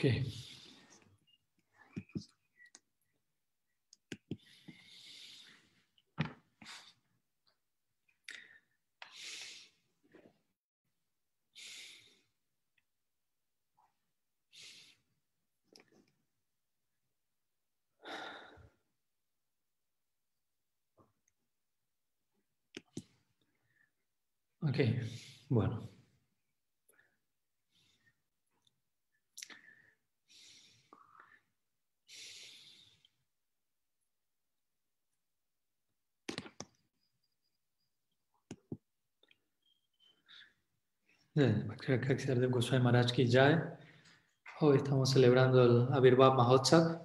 Ok. Ok, bueno. De Goswami Maharaj Ki Jai. Hoy estamos celebrando el Avirbhav Mahotsav,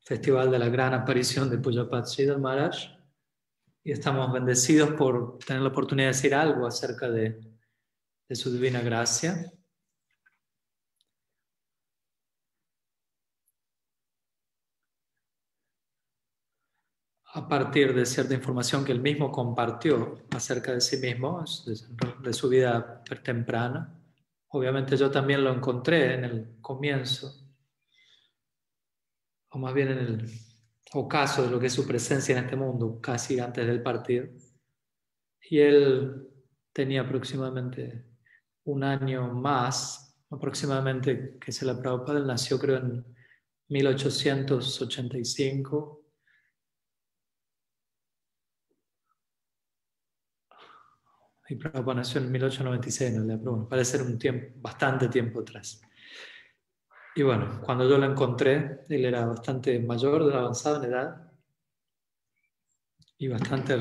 festival de la gran aparición de Pujapat Sridhar Maharaj. Y estamos bendecidos por tener la oportunidad de decir algo acerca de, de su divina gracia. A partir de cierta información que él mismo compartió acerca de sí mismo, de, su vida temprana. Obviamente yo también lo encontré en el comienzo, o más bien en el ocaso de lo que es su presencia en este mundo, casi antes del partido. Y él tenía aproximadamente un año más, aproximadamente, que se la Prabhupada, él nació creo en 1885 Y Prabhupada nació en 1896, no parece ser un tiempo, bastante tiempo atrás. Y bueno, cuando yo lo encontré, él era bastante mayor, avanzado en edad y bastante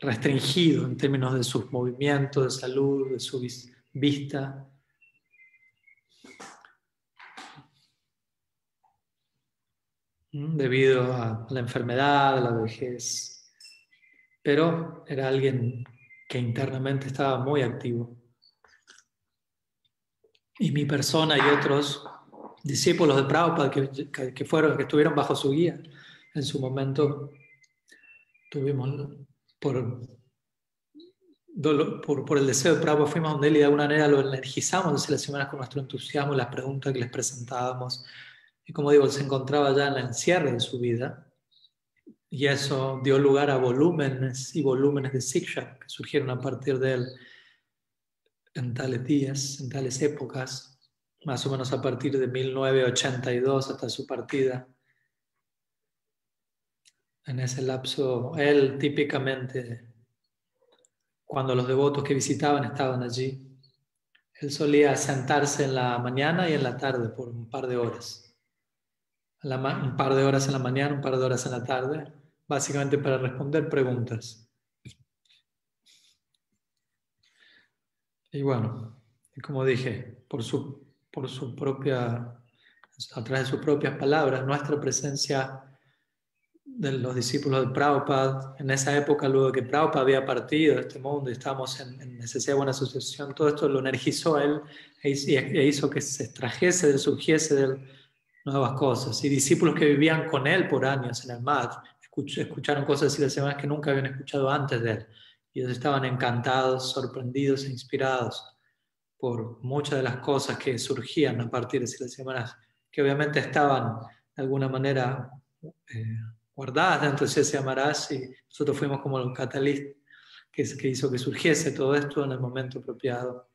restringido en términos de sus movimientos, de salud, de su vista. Mm, debido a la enfermedad, a la vejez. Pero era alguien que internamente estaba muy activo. Y mi persona y otros discípulos de Prabhupada que, que, fueron, que estuvieron bajo su guía en su momento, tuvimos por, por, por el deseo de Prabhupada, fuimos donde él y de alguna manera lo energizamos las semanas con nuestro entusiasmo, las preguntas que les presentábamos. Y como digo, él se encontraba ya en el encierre de su vida y eso dio lugar a volúmenes y volúmenes de Siksha que surgieron a partir de él en tales días, en tales épocas, más o menos a partir de 1982 hasta su partida. En ese lapso, él típicamente, cuando los devotos que visitaban estaban allí, él solía sentarse en la mañana y en la tarde por un par de horas. Un par de horas en la mañana, un par de horas en la tarde, básicamente para responder preguntas. Y bueno, como dije, por su, por su propia, a través de sus propias palabras, nuestra presencia de los discípulos de Prabhupada, en esa época, luego que Prabhupada había partido de este mundo y estábamos en, necesidad de buena asociación, todo esto lo energizó a él e, hizo que se extrajese, surgiese de nuevas cosas. Y discípulos que vivían con él por años en el MAD, escucharon cosas y las semanas que nunca habían escuchado antes de él. Y ellos estaban encantados, sorprendidos e inspirados por muchas de las cosas que surgían a partir de esas semanas, que obviamente estaban de alguna manera eh, guardadas dentro de ese Amarás y nosotros fuimos como el catalista que, que hizo que surgiese todo esto en el momento apropiado,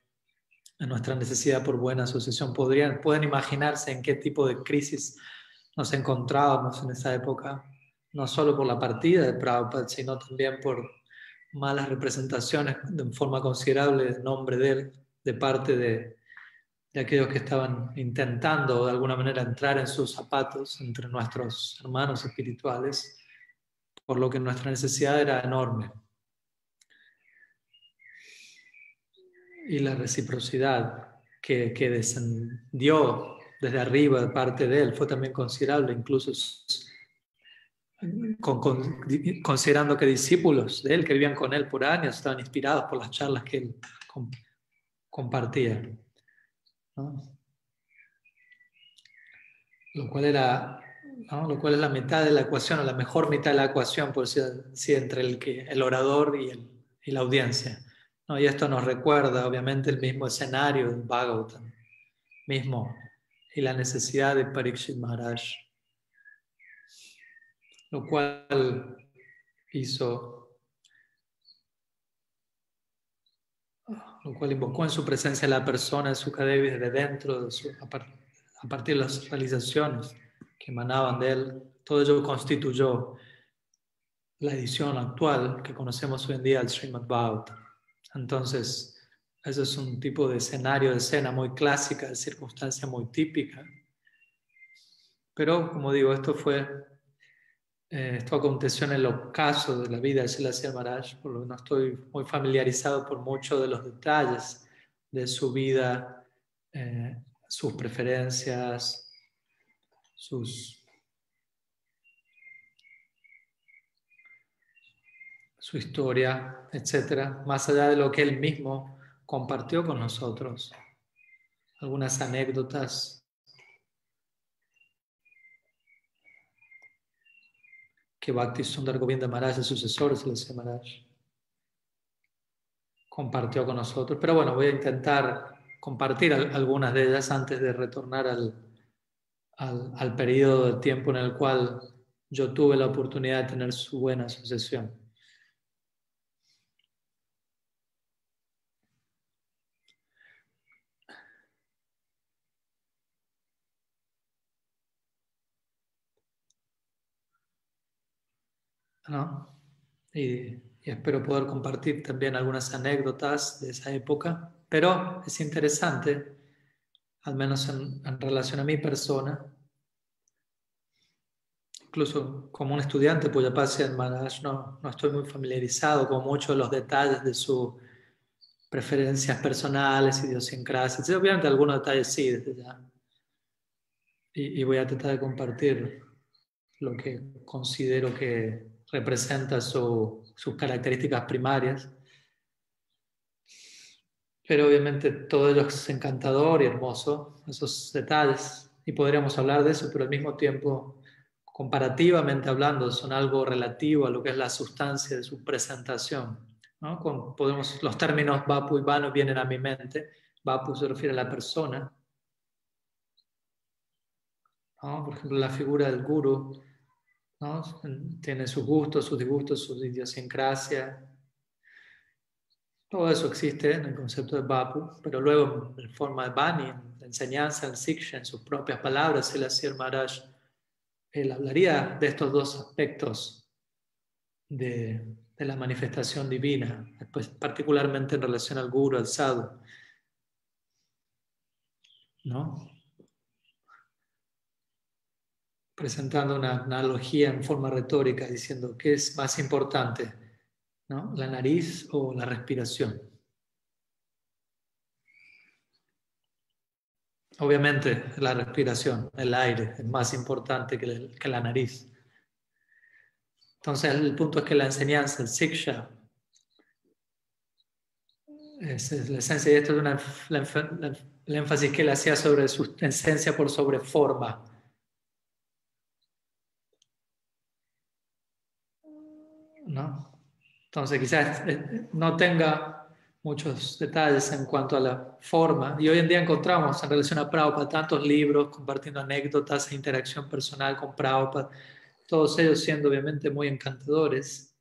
en nuestra necesidad por buena asociación. Podrían, pueden imaginarse en qué tipo de crisis nos encontrábamos en esa época no solo por la partida de Prabhupada, sino también por malas representaciones de forma considerable del nombre de él, de parte de, de aquellos que estaban intentando de alguna manera entrar en sus zapatos entre nuestros hermanos espirituales, por lo que nuestra necesidad era enorme. Y la reciprocidad que, que descendió desde arriba de parte de él fue también considerable, incluso considerando que discípulos de él que vivían con él por años estaban inspirados por las charlas que él compartía. Lo cual era lo cual es la mitad de la ecuación, o la mejor mitad de la ecuación, por decir entre el, que, el orador y, el, y la audiencia. ¿no? Y esto nos recuerda, obviamente, el mismo escenario en Bhagavatam, mismo y la necesidad de Parikshit Maharaj, lo cual hizo, lo cual invocó en su presencia la persona de Sukadevi desde dentro, a partir de las realizaciones que emanaban de él. Todo ello constituyó la edición actual que conocemos hoy en día, el Srimad Bhagavatam. Entonces, eso es un tipo de escenario, de escena muy clásica, de circunstancia muy típica. Pero, como digo, esto fue, eh, esto aconteció en el ocaso de la vida de Silasya Maharaj, por lo que no estoy muy familiarizado por muchos de los detalles de su vida, eh, sus preferencias, su historia, etcétera, más allá de lo que él mismo compartió con nosotros. Algunas anécdotas que Bhakti Sundar Govinda Maharaj, el sucesor de Maharaj, compartió con nosotros. Pero bueno, voy a intentar compartir algunas de ellas antes de retornar al, al, al periodo de tiempo en el cual yo tuve la oportunidad de tener su buena sucesión. Y, espero poder compartir también algunas anécdotas de esa época, pero es interesante, al menos en, relación a mi persona, incluso como un estudiante Puyapasi en Maharaj, no, no estoy muy familiarizado con muchos de los detalles de sus preferencias personales, idiosincrasias. Obviamente algunos detalles sí, desde ya. Y, y voy a tratar de compartir lo que considero que representa sus características primarias. Pero obviamente todo ello es encantador y hermoso, esos detalles, y podríamos hablar de eso, pero al mismo tiempo, comparativamente hablando, son algo relativo a lo que es la sustancia de su presentación. ¿no? podemos, los términos Vapu y Vanu vienen a mi mente. Vapu se refiere a la persona. Por ejemplo, la figura del guru tiene sus gustos, sus disgustos, sus idiosincrasia. Todo eso existe en el concepto de Bapu, pero luego en forma de Bani, en enseñanza, en Siksha, en sus propias palabras, el Asir Maharaj, él hablaría de estos dos aspectos de, de la manifestación divina, después, particularmente en relación al Guru, al Sadhu. ¿No? Presentando una analogía en forma retórica, diciendo qué es más importante, ¿no? la nariz o la respiración. Obviamente la respiración, el aire, es más importante que, la nariz. Entonces el punto es que la enseñanza, el siksha, es, la esencia de esto es el énfasis que él hacía sobre su esencia por sobre forma ¿no? Entonces quizás eh, no tenga muchos detalles en cuanto a la forma. Y hoy en día encontramos en relación a Prabhupada tantos libros compartiendo anécdotas e interacción personal con Prabhupada, todos ellos siendo obviamente muy encantadores,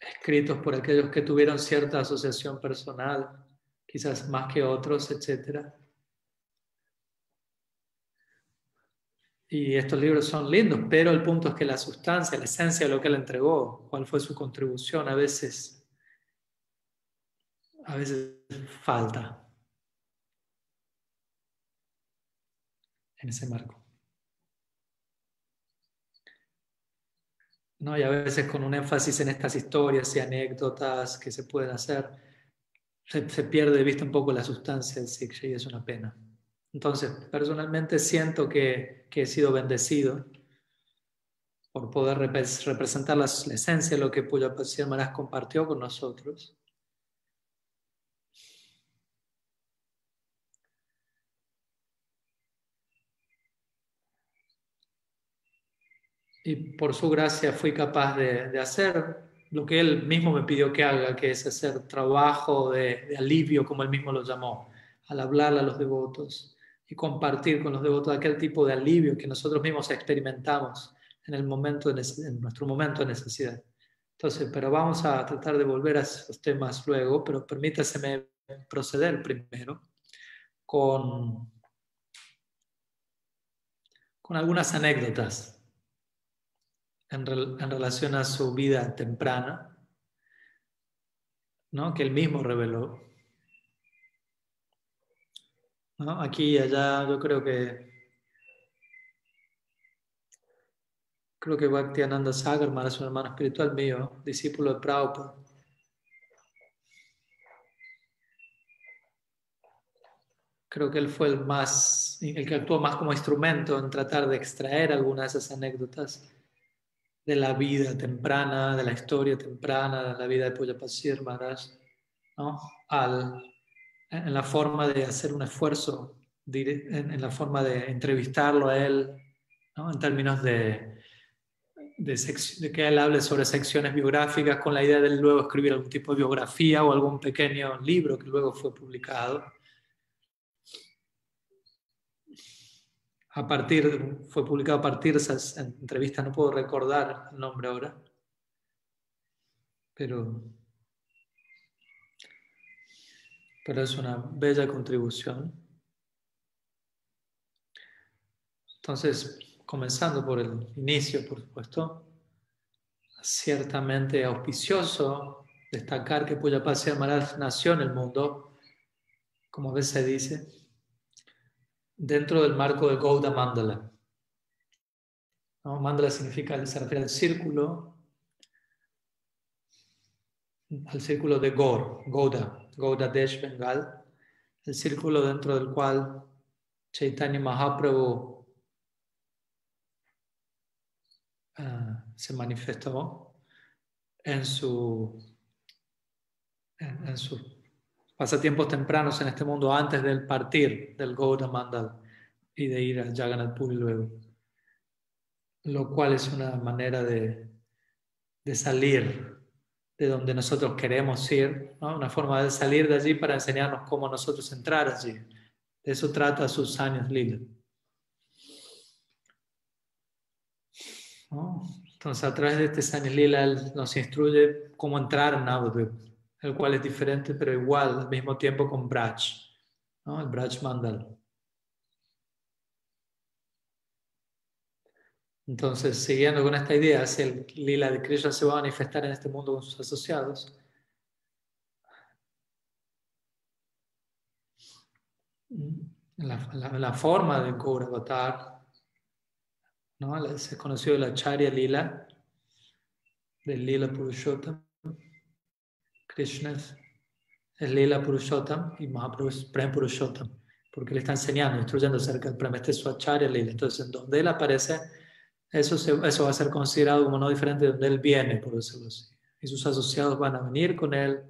escritos por aquellos que tuvieron cierta asociación personal, quizás más que otros, etcétera. Y estos libros son lindos, pero el punto es que la sustancia, la esencia de lo que él entregó, cuál fue su contribución, a veces, a veces falta en ese marco. ¿No? Y a veces con un énfasis en estas historias y anécdotas que se pueden hacer, se, pierde de vista un poco la sustancia del Siksha y es una pena. Entonces, personalmente siento que, he sido bendecido por poder representar la, esencia de lo que Puya Maharaj compartió con nosotros. Y por su gracia fui capaz de, hacer lo que él mismo me pidió que haga, que es hacer trabajo de, de alivio, como él mismo lo llamó, al hablar a los devotos y compartir con los devotos aquel tipo de alivio que nosotros mismos experimentamos en, el momento en nuestro momento de necesidad. Entonces, pero vamos a tratar de volver a esos temas luego, pero permítaseme proceder primero con, con algunas anécdotas en, en relación a su vida temprana, ¿no? que él mismo reveló. Aquí y allá yo creo que creo que Bhaktiananda Sagarman es un hermano espiritual mío, discípulo de Prabhupada. Creo que él fue el más, el que actuó más como instrumento en tratar de extraer algunas de esas anécdotas de la vida temprana, de la historia temprana, de la vida de Pujapasir Maharaj, ¿no? Al, en la forma de hacer un esfuerzo, en, la forma de entrevistarlo a él, en términos de, de, que él hable sobre secciones biográficas con la idea de luego escribir algún tipo de biografía o algún pequeño libro que luego fue publicado. A partir, fue publicado a partir de esas entrevistas, no puedo recordar el nombre ahora, pero, pero es una bella contribución. Entonces, comenzando por el inicio, por supuesto, ciertamente auspicioso destacar que Puyapasya Maharaj nació en el mundo, como a veces se dice, dentro del marco de Gouda Mandala. Mandala significa, se refiere al círculo, al círculo de Gaur, Gouda, Gouda Desh Bengal, el círculo dentro del cual Chaitanya Mahaprabhu Ah, se manifestó en, su, en, sus pasatiempos tempranos en este mundo antes del partir del Gouda Mandal y de ir a Jagannath Puri luego. Lo cual es una manera de, de salir de donde nosotros queremos ir, una forma de salir de allí para enseñarnos cómo nosotros entrar allí. De eso trata sus años Lila. Entonces, a través de este San Lila, él nos instruye cómo entrar en Navadvip, el cual es diferente, pero igual al mismo tiempo con Braj, ¿no? el Braj Mandal. Entonces, siguiendo con esta idea, si el lila de Krishna se va a manifestar en este mundo con sus asociados, la, la, forma de Gaur Avatar, ¿no? Se conoció la Charya Lila, del Lila Purushottam. Krishna es, Lila Purushottam y Mahaprabhu es Purushottam, porque le está enseñando, instruyendo acerca del Prem. Este es su Acharya Lila. Entonces, en donde él aparece, eso, eso va a ser considerado como no diferente de donde él viene, por decirlo así. Y sus asociados van a venir con él.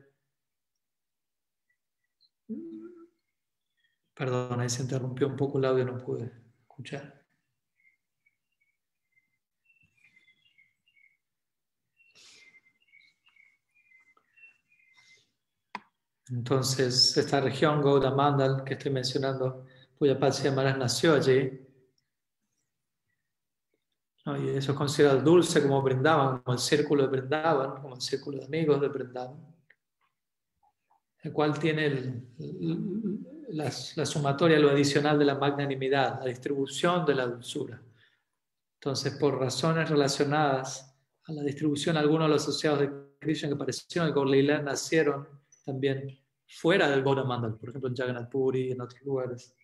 Perdón, ahí se interrumpió un poco el audio, no pude escuchar. Entonces, esta región, Gouda Mandal, que estoy mencionando, cuya Pazia Maharaj nació allí, y eso es considerado dulce como brindaban, como el círculo de brindaban, como el círculo de amigos de brindaban, el cual tiene la, la sumatoria, lo adicional de la magnanimidad, la distribución de la dulzura. Entonces, por razones relacionadas a la distribución, algunos de los asociados de Krishna que aparecieron en Gorlila nacieron también fuera del Gora Mandal, por ejemplo en Jagannath Puri y en otros lugares.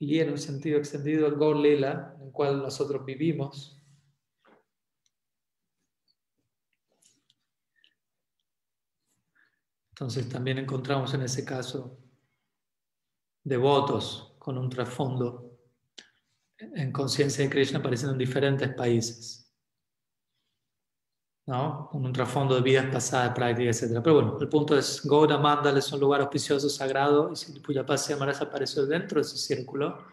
Y en un sentido extendido el Gaur Lila, en el cual nosotros vivimos, Entonces también encontramos en ese caso devotos con un trasfondo en conciencia de Krishna apareciendo en diferentes países. ¿No? con un trasfondo de vidas pasadas, prácticas, etc. Pero bueno, el punto es, Gouda Mandal es un lugar auspicioso, sagrado, y si Puyapasya Maharaj apareció dentro de ese círculo,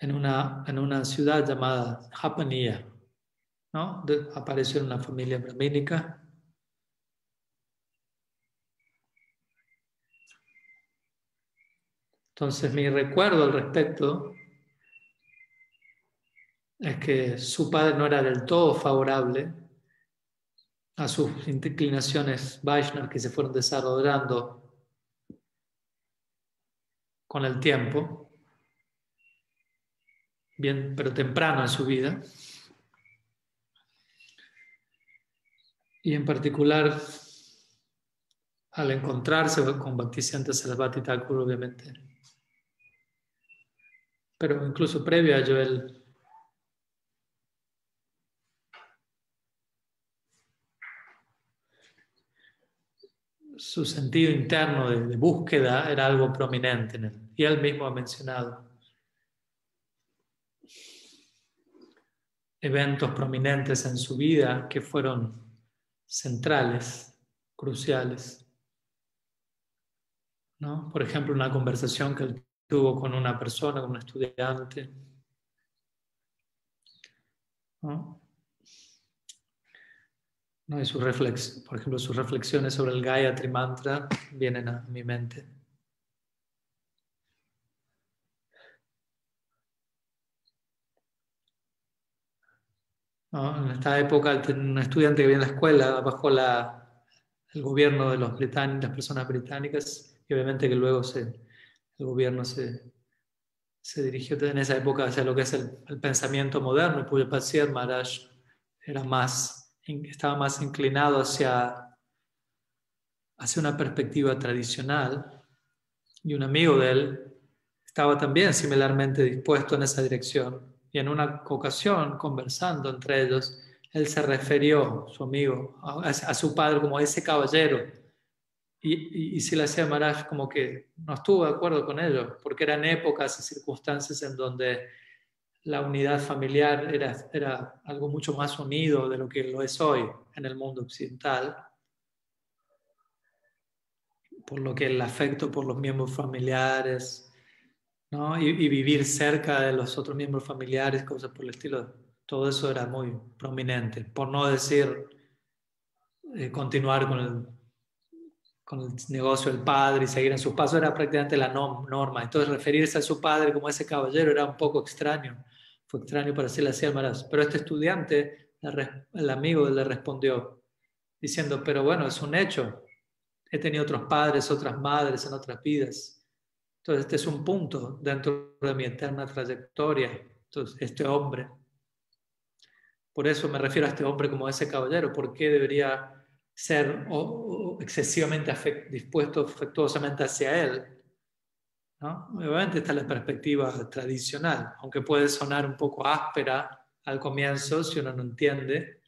en una, en una ciudad llamada Japaniya, ¿no? apareció en una familia brahmínica, Entonces mi recuerdo al respecto es que su padre no era del todo favorable a sus inclinaciones Vaishnav que se fueron desarrollando con el tiempo, bien, pero temprano en su vida. Y en particular, al encontrarse con Bhaktisiddhanta Sarasvati Thakur, obviamente. Pero incluso previo a ello, su sentido interno de, búsqueda era algo prominente en él. Y él mismo ha mencionado eventos prominentes en su vida que fueron centrales, cruciales. ¿No? Por ejemplo, una conversación que él tuvo con una persona, con un estudiante. ¿no? ¿No? Y su reflex, por ejemplo, sus reflexiones sobre el Gayatri Mantra vienen a mi mente. En esta época, un estudiante que viene a la escuela bajo el gobierno de los las personas británicas, y obviamente que luego el gobierno se, dirigió en esa época hacia lo que es el, pensamiento moderno. Puya Patsiar Maharaj era más estaba más inclinado hacia, hacia una perspectiva tradicional y un amigo de él estaba también similarmente dispuesto en esa dirección. Y en una ocasión, conversando entre ellos, él se refirió, su amigo, a, su padre como ese caballero. Y, y, le hacía Maharaj como que no estuvo de acuerdo con ello, porque eran épocas y circunstancias en donde la unidad familiar era, era algo mucho más unido de lo que lo es hoy en el mundo occidental, por lo que el afecto por los miembros familiares, ¿no? y, vivir cerca de los otros miembros familiares, cosas por el estilo, todo eso era muy prominente, por no decir eh, continuar con el, con el negocio del padre y seguir en sus pasos era prácticamente la norma. Entonces referirse a su padre como ese caballero era un poco extraño. Fue extraño para hacerle así al Maraz. Pero este estudiante, el amigo, le respondió diciendo, pero bueno, es un hecho. He tenido otros padres, otras madres en otras vidas. Entonces, este es un punto dentro de mi eterna trayectoria. Entonces, este hombre. Por eso me refiero a este hombre como ese caballero. ¿Por qué debería ser excesivamente dispuesto afectuosamente hacia él? Obviamente está la perspectiva tradicional, aunque puede sonar un poco áspera al comienzo si uno no entiende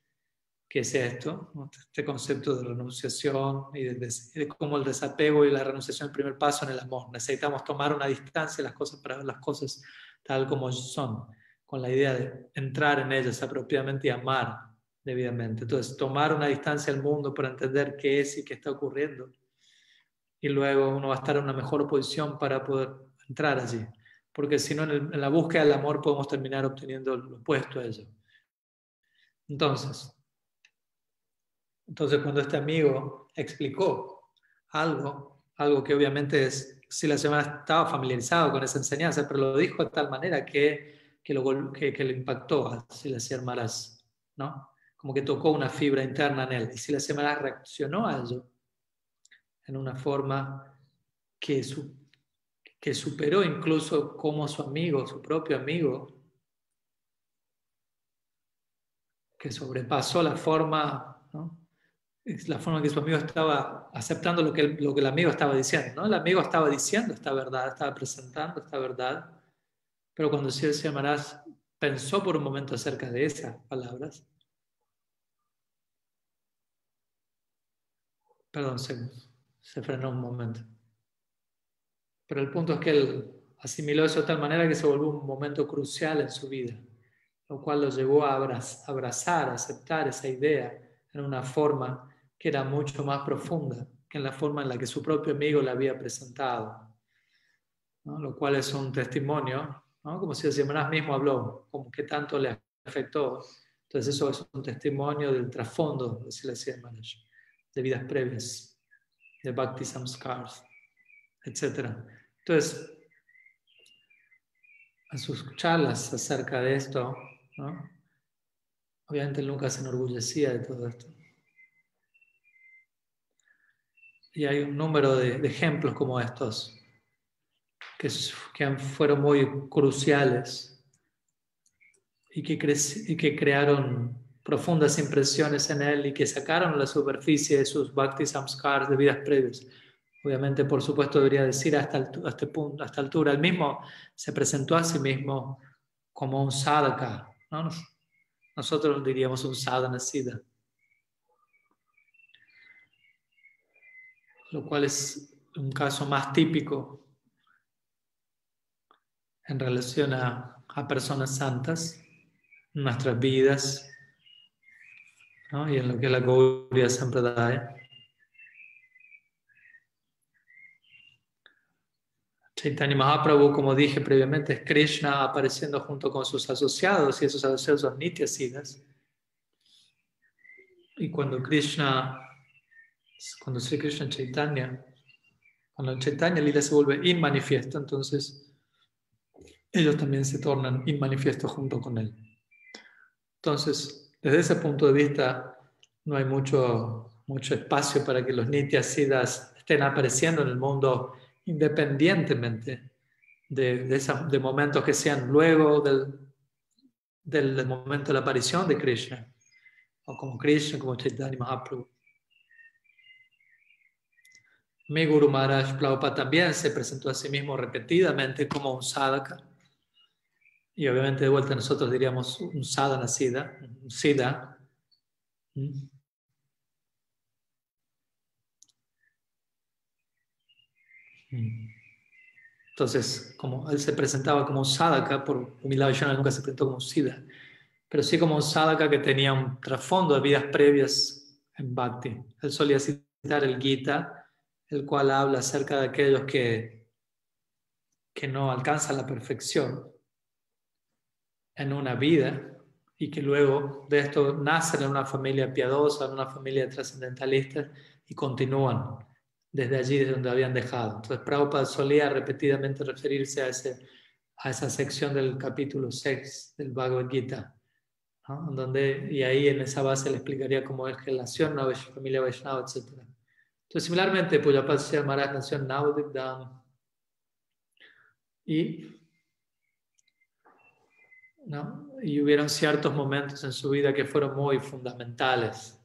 qué es esto, este concepto de renunciación y de, cómo el desapego y la renunciación es el primer paso en el amor. Necesitamos tomar una distancia de las cosas para ver las cosas tal como son, con la idea de entrar en ellas apropiadamente y amar debidamente. Entonces, tomar una distancia al mundo para entender qué es y qué está ocurriendo y luego uno va a estar en una mejor posición para poder entrar allí. Porque si no, en, la búsqueda del amor podemos terminar obteniendo lo opuesto a ello. Entonces, entonces cuando este amigo explicó algo, algo que obviamente es, si la semana estaba familiarizado con esa enseñanza, pero lo dijo de tal manera que, que, lo, que, le impactó a Silas Maras, ¿no? Como que tocó una fibra interna en él. Y si la semana reaccionó a ello en una forma que, que superó incluso como su amigo, su propio amigo, que sobrepasó la forma, ¿no? la forma que su amigo estaba aceptando lo que, el, lo que el amigo estaba diciendo. ¿no? El amigo estaba diciendo esta verdad, estaba presentando esta verdad, pero cuando se llamarás pensó por un momento acerca de esas palabras, perdón, se frenó un momento. Pero el punto es que él asimiló eso de tal manera que se volvió un momento crucial en su vida, lo cual lo llevó a abrazar, a aceptar esa idea en una forma que era mucho más profunda que en la forma en la que su propio amigo le había presentado. Lo cual es un testimonio, como si el Semanas mismo habló, como que tanto le afectó. Entonces eso es un testimonio del trasfondo de de vidas previas de Bhakti Samskars, etc. Entonces, a sus charlas acerca de esto, obviamente nunca se enorgullecía de todo esto. Y hay un número de, ejemplos como estos que, fueron muy cruciales y que, y que crearon profundas impresiones en él y que sacaron la superficie de sus bhakti samskars de vidas previas. Obviamente, por supuesto, debería decir hasta, este punto, esta altura. Él mismo se presentó a sí mismo como un sadhaka. Nosotros diríamos un sadhana siddha. Lo cual es un caso más típico en relación a, personas santas, nuestras vidas y en lo que la Gaudiya Sampradaya. Chaitanya Mahaprabhu, como dije previamente, es Krishna apareciendo junto con sus asociados y esos asociados son Nityasidas. Y cuando Krishna, cuando Sri Krishna Chaitanya, cuando Chaitanya Lila se vuelve inmanifiesto, entonces ellos también se tornan inmanifiesto junto con él. Entonces, desde ese punto de vista, no hay mucho, mucho espacio para que los Nityasidas estén apareciendo en el mundo independientemente de, de, momentos que sean luego del, del, momento de la aparición de Krishna, o como Krishna, como Chaitanya Mahaprabhu. Mi Guru Maharaj Prabhupada también se presentó a sí mismo repetidamente como un sadhaka. Y obviamente de vuelta nosotros diríamos un sadhana siddha, un siddha. ¿Mm? Entonces, como él se presentaba como un sadhaka, por humildad Vishana nunca se presentó como un siddha, pero sí como un sadhaka que tenía un trasfondo de vidas previas en Bhakti. Él solía citar el Gita, el cual habla acerca de aquellos que, que no alcanzan la perfección en una vida y que luego de esto nacen en una familia piadosa, en una familia trascendentalista y continúan desde allí, desde donde habían dejado. Entonces, Prabhupada solía repetidamente referirse a, ese, a esa sección del capítulo 6 del Bhagavad Gita, donde, y ahí en esa base le explicaría cómo es relación a la familia Vaishnava, etc. Entonces, similarmente, Pujapasya Maharaj nació en Navadip y ¿no? y hubieron ciertos momentos en su vida que fueron muy fundamentales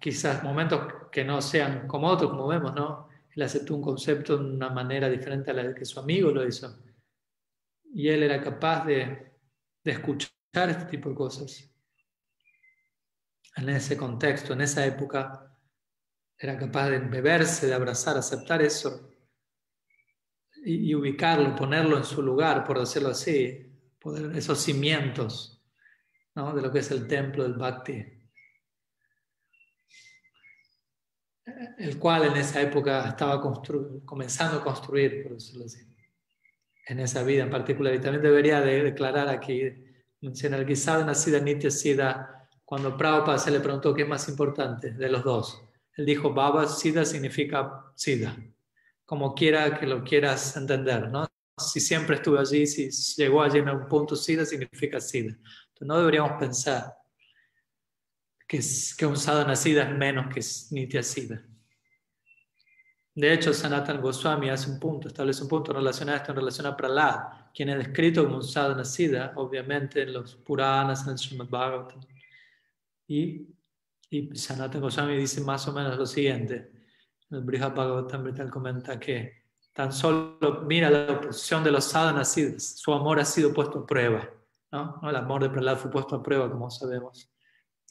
Quizás momentos que no sean como otros, como vemos, ¿no? Él aceptó un concepto de una manera diferente a la que su amigo lo hizo. Y él era capaz de, de escuchar este tipo de cosas. En ese contexto, en esa época, era capaz de beberse, de abrazar, aceptar eso y, y, ubicarlo, ponerlo en su lugar, por decirlo así, poder, esos cimientos ¿no? de lo que es el templo del Bhakti. el cual en esa época estaba comenzando a construir, por decirlo así, en esa vida en particular. Y también debería de declarar aquí, mencionar que Nacida Nitya Siddha, cuando Prabhupada se le preguntó qué es más importante de los dos, él dijo Baba Siddha significa Siddha, como quiera que lo quieras entender, ¿no? Si siempre estuvo allí, si llegó allí en un punto Siddha significa Siddha. Entonces no deberíamos pensar que, que un sadhana siddha es menos que nitya siddha. De hecho, Sanatan Goswami hace un punto, establece un punto relacionado a esto en relación a Prahlad, quien es descrito como un sadhana siddha, obviamente en los Puranas, en el Srimad Bhagavatam. Y, y Sanatan Goswami dice más o menos lo siguiente. El Brihad Bhagavatam comenta que tan solo mira la oposición de los sadhana siddhas, su amor ha sido puesto a prueba. ¿no? El amor de Prahlad fue puesto a prueba, como sabemos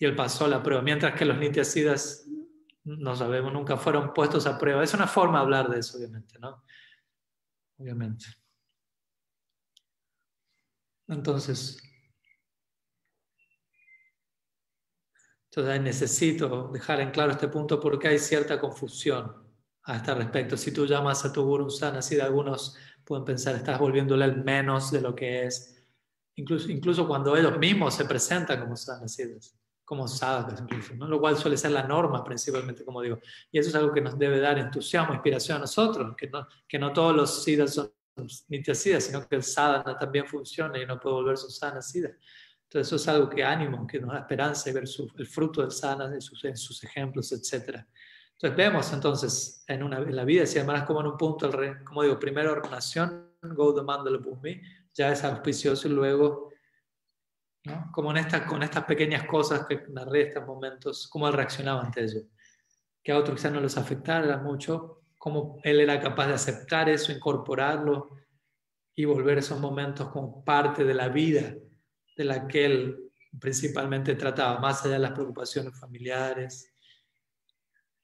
y él pasó la prueba, mientras que los nitiasidas, no sabemos, nunca fueron puestos a prueba. Es una forma de hablar de eso, obviamente, ¿no? Obviamente. Entonces, entonces necesito dejar en claro este punto porque hay cierta confusión a este respecto. Si tú llamas a tu guru un así de algunos pueden pensar, estás volviéndole el menos de lo que es. Incluso, incluso cuando ellos mismos se presentan como sanasidas como sadhakas incluso, ¿no? lo cual suele ser la norma principalmente, como digo. Y eso es algo que nos debe dar entusiasmo, inspiración a nosotros, que no, que no todos los siddhas son nityasiddha, sino que el sadhana también funciona y no puede volverse un sadhana siddha. Entonces eso es algo que ánimo, que nos da esperanza y ver el fruto del sadhana en sus, en sus ejemplos, etc. Entonces vemos entonces en, una, en la vida, si además como en un punto, el como digo, primero nación, Gauda Mandala Bhumi, ya es auspicioso y luego, ¿no? como en esta, con estas pequeñas cosas que narré estos momentos, cómo él reaccionaba ante ello. Que a otros quizás no les afectara mucho, cómo él era capaz de aceptar eso, incorporarlo y volver esos momentos como parte de la vida de la que él principalmente trataba, más allá de las preocupaciones familiares,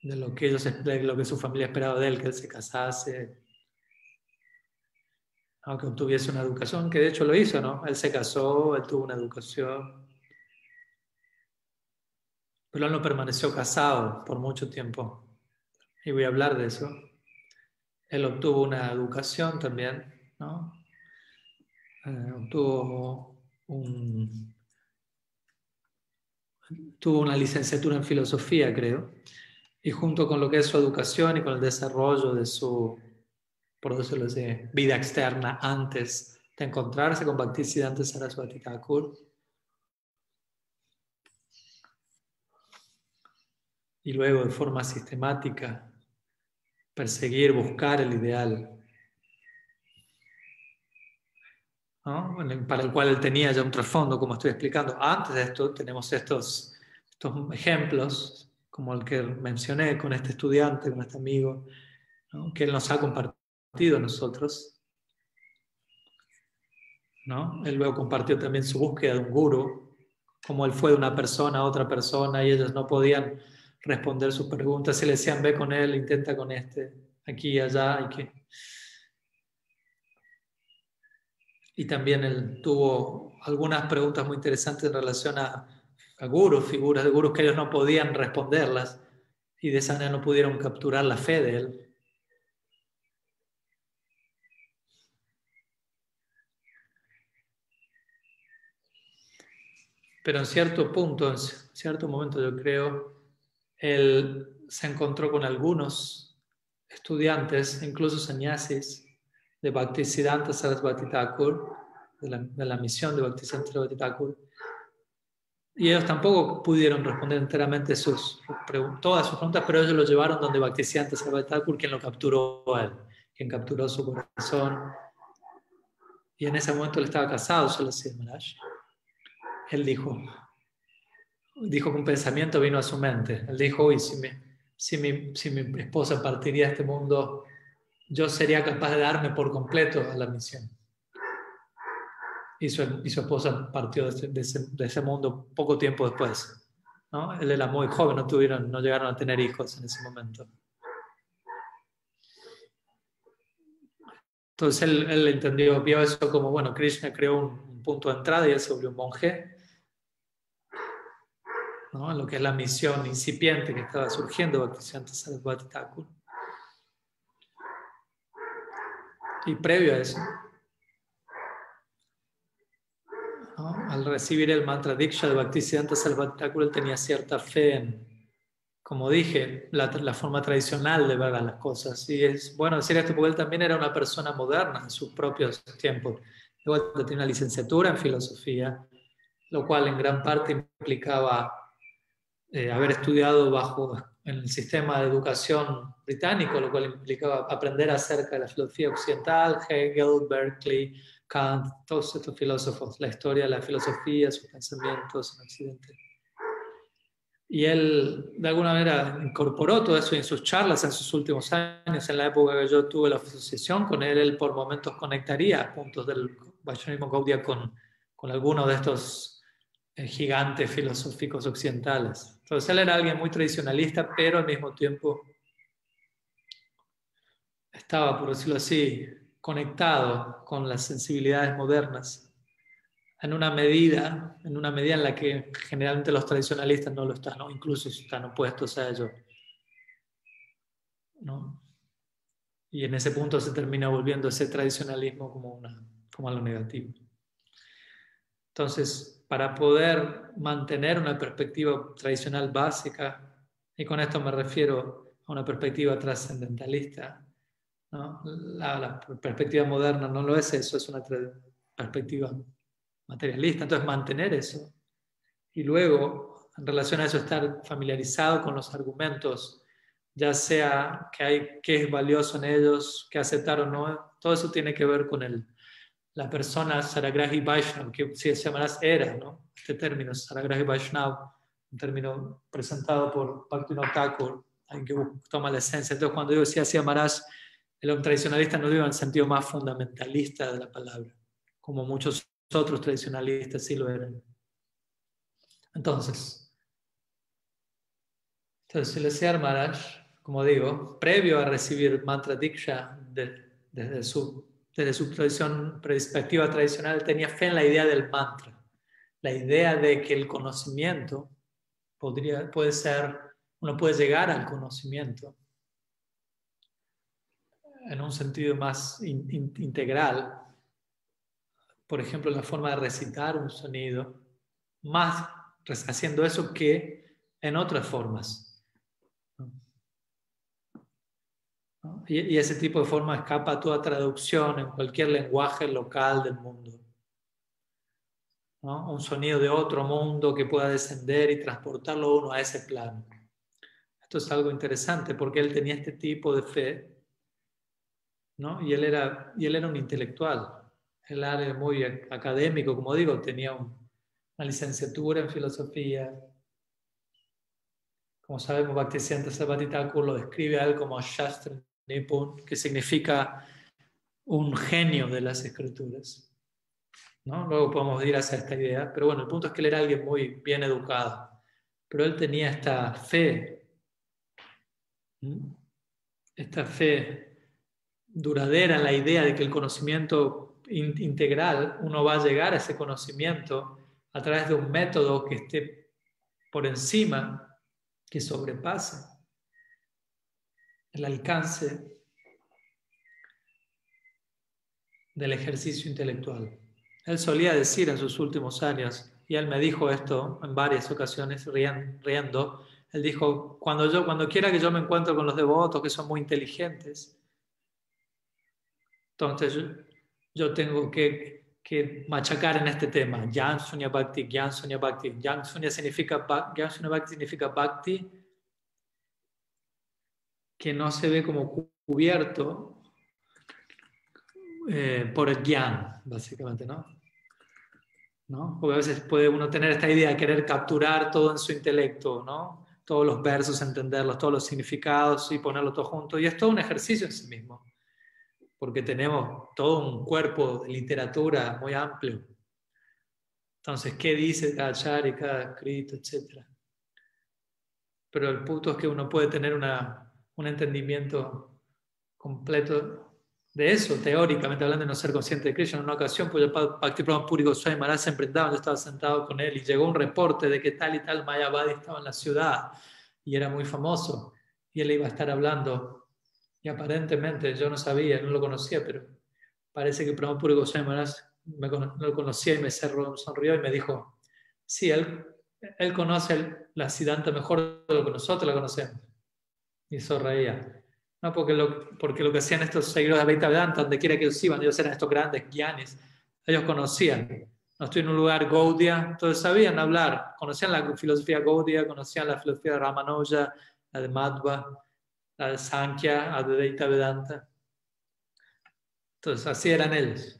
de lo que ellos, lo que su familia esperaba de él, que él se casase, aunque obtuviese una educación, que de hecho lo hizo, ¿no? Él se casó, él tuvo una educación, pero él no permaneció casado por mucho tiempo. Y voy a hablar de eso. Él obtuvo una educación también, ¿no? Eh, obtuvo tuvo una licenciatura en filosofía, creo y junto con lo que es su educación y con el desarrollo de su, por vida externa antes de encontrarse con Bhaktisiddhanta Saraswati Thakur, y luego de forma sistemática perseguir, buscar el ideal, para el cual él tenía ya un trasfondo, como estoy explicando. Antes de esto tenemos estos, estos ejemplos como el que mencioné con este estudiante, con este amigo, que él nos ha compartido a nosotros. ¿no? Él luego compartió también su búsqueda de un guru, como él fue de una persona a otra persona y ellos no podían responder sus preguntas, se le decían, ve con él, intenta con este, aquí y allá, y que... Y también él tuvo algunas preguntas muy interesantes en relación a a gurus, figuras de gurus que ellos no podían responderlas y de esa manera no pudieron capturar la fe de él. Pero en cierto punto, en cierto momento yo creo, él se encontró con algunos estudiantes, incluso sannyasis, de Bhaktisiddhanta Sarasvati Thakur, de la, de la misión de Bhaktisiddhanta Sarasvati Thakur, y ellos tampoco pudieron responder enteramente sus, todas sus preguntas, pero ellos lo llevaron donde Bhaktisiddhanta Sarvatakur, quien lo capturó a él, quien capturó su corazón. Y en ese momento él estaba casado, solo así, Maharaj. Él dijo, dijo que un pensamiento vino a su mente. Él dijo, uy, si mi, si mi, si mi esposa partiría de este mundo, yo sería capaz de darme por completo a la misión y su, esposa partió de ese, mundo poco tiempo después. ¿no? Él era muy joven, no, tuvieron, no llegaron a tener hijos en ese momento. Entonces él, entendió, vio eso como, bueno, Krishna creó un, punto de entrada y él se volvió un monje, ¿no? lo que es la misión incipiente que estaba surgiendo Bhaktisiddhanta Sarasvati Thakur. Y previo a eso, al recibir el mantra Diksha de Bhaktisiddhanta Sarvati él tenía cierta fe en, como dije, la, la, forma tradicional de ver las cosas. Y es bueno decir esto porque él también era una persona moderna en sus propios tiempos. Igual tenía una licenciatura en filosofía, lo cual en gran parte implicaba eh, haber estudiado bajo en el sistema de educación británico, lo cual implicaba aprender acerca de la filosofía occidental, Hegel, Berkeley, Kant, todos estos filósofos, la historia la filosofía, sus pensamientos en Occidente. Y él, de alguna manera, incorporó todo eso en sus charlas en sus últimos años. En la época que yo tuve la asociación con él, él por momentos conectaría puntos del Vaishnavismo Gaudiya con, con algunos de estos gigantes filosóficos occidentales. Entonces, él era alguien muy tradicionalista, pero al mismo tiempo estaba, por decirlo así, conectado con las sensibilidades modernas en una medida, en una medida en la que generalmente los tradicionalistas no lo están, ¿no? incluso están opuestos a ello. Y en ese punto se termina volviendo ese tradicionalismo como, una, como algo negativo. Entonces, para poder mantener una perspectiva tradicional básica, y con esto me refiero a una perspectiva trascendentalista, La, perspectiva moderna no lo es eso, es una perspectiva materialista. Entonces, mantener eso. Y luego, en relación a eso, estar familiarizado con los argumentos, ya sea que hay qué es valioso en ellos, qué aceptar o no, todo eso tiene que ver con el, la persona Saragrahi Vaishnav, que si llamarás era, ¿no? Este término, Saragrahi Vaishnav, un término presentado por Bhaktivinoda Thakur, alguien que toma la esencia. Entonces, cuando yo decía así amarás, el tradicionalista no digo en el sentido más fundamentalista de la palabra, como muchos otros tradicionalistas sí lo eran. Entonces, entonces el Maharaj, como digo, previo a recibir mantra diksha desde, su, desde su tradición, perspectiva tradicional, tenía fe en la idea del mantra, la idea de que el conocimiento podría, puede ser, uno puede llegar al conocimiento en un sentido más integral, por ejemplo, la forma de recitar un sonido, más haciendo eso que en otras formas. Y, ese tipo de forma escapa a toda traducción en cualquier lenguaje local del mundo. Un sonido de otro mundo que pueda descender y transportarlo uno a ese plano. Esto es algo interesante porque él tenía este tipo de fe y, él era, y él era un intelectual, él era muy académico, como digo, tenía una licenciatura en filosofía. Como sabemos, Bhaktisiddhanta Sarvati lo describe a él como Shastra Que significa un genio de las escrituras. ¿no? Luego podemos ir hacia esta idea, pero bueno, el punto es que él era alguien muy bien educado, pero él tenía esta fe, esta fe duradera la idea de que el conocimiento integral, uno va a llegar a ese conocimiento a través de un método que esté por encima, que sobrepase el alcance del ejercicio intelectual. Él solía decir en sus últimos años, y él me dijo esto en varias ocasiones riendo, él dijo, cuando, yo, cuando quiera que yo me encuentro con los devotos que son muy inteligentes, entonces, yo tengo que, que machacar en este tema. Jan Sunya Bhakti, Gyan Sunya Bhakti. Jan Sunya significa, Bhakti significa Bhakti que no se ve como cubierto eh, por el Gyan, básicamente, ¿no? ¿no? Porque a veces puede uno tener esta idea de querer capturar todo en su intelecto, ¿no? Todos los versos, entenderlos, todos los significados y ponerlo todo junto. Y es todo un ejercicio en sí mismo porque tenemos todo un cuerpo de literatura muy amplio. Entonces, ¿qué dice cada char y cada escrito, etcétera? Pero el punto es que uno puede tener una, un entendimiento completo de eso, teóricamente hablando de no ser consciente de Krishna. En una ocasión, pues el Bhakti Puri Goswami Maharaj se enfrentaba, yo estaba sentado con él y llegó un reporte de que tal y tal Mayavadi estaba en la ciudad y era muy famoso. Y él iba a estar hablando y aparentemente yo no sabía, no lo conocía, pero parece que Pramapuri Goswami me lo conocía y me sonrió y me dijo, sí, él, él conoce la Siddhanta mejor de lo que nosotros la conocemos. Y sonreía. No, porque lo, porque lo que hacían estos seguidores de Advaita Vedanta, donde quiera que ellos iban, ellos eran estos grandes guianes, ellos conocían. No estoy en un lugar Gaudia, entonces sabían hablar, conocían la filosofía Gaudia, conocían la filosofía de Ramanuja, la de Madhva, la de Sankhya, Advaita Vedanta. Entonces, así eran ellos.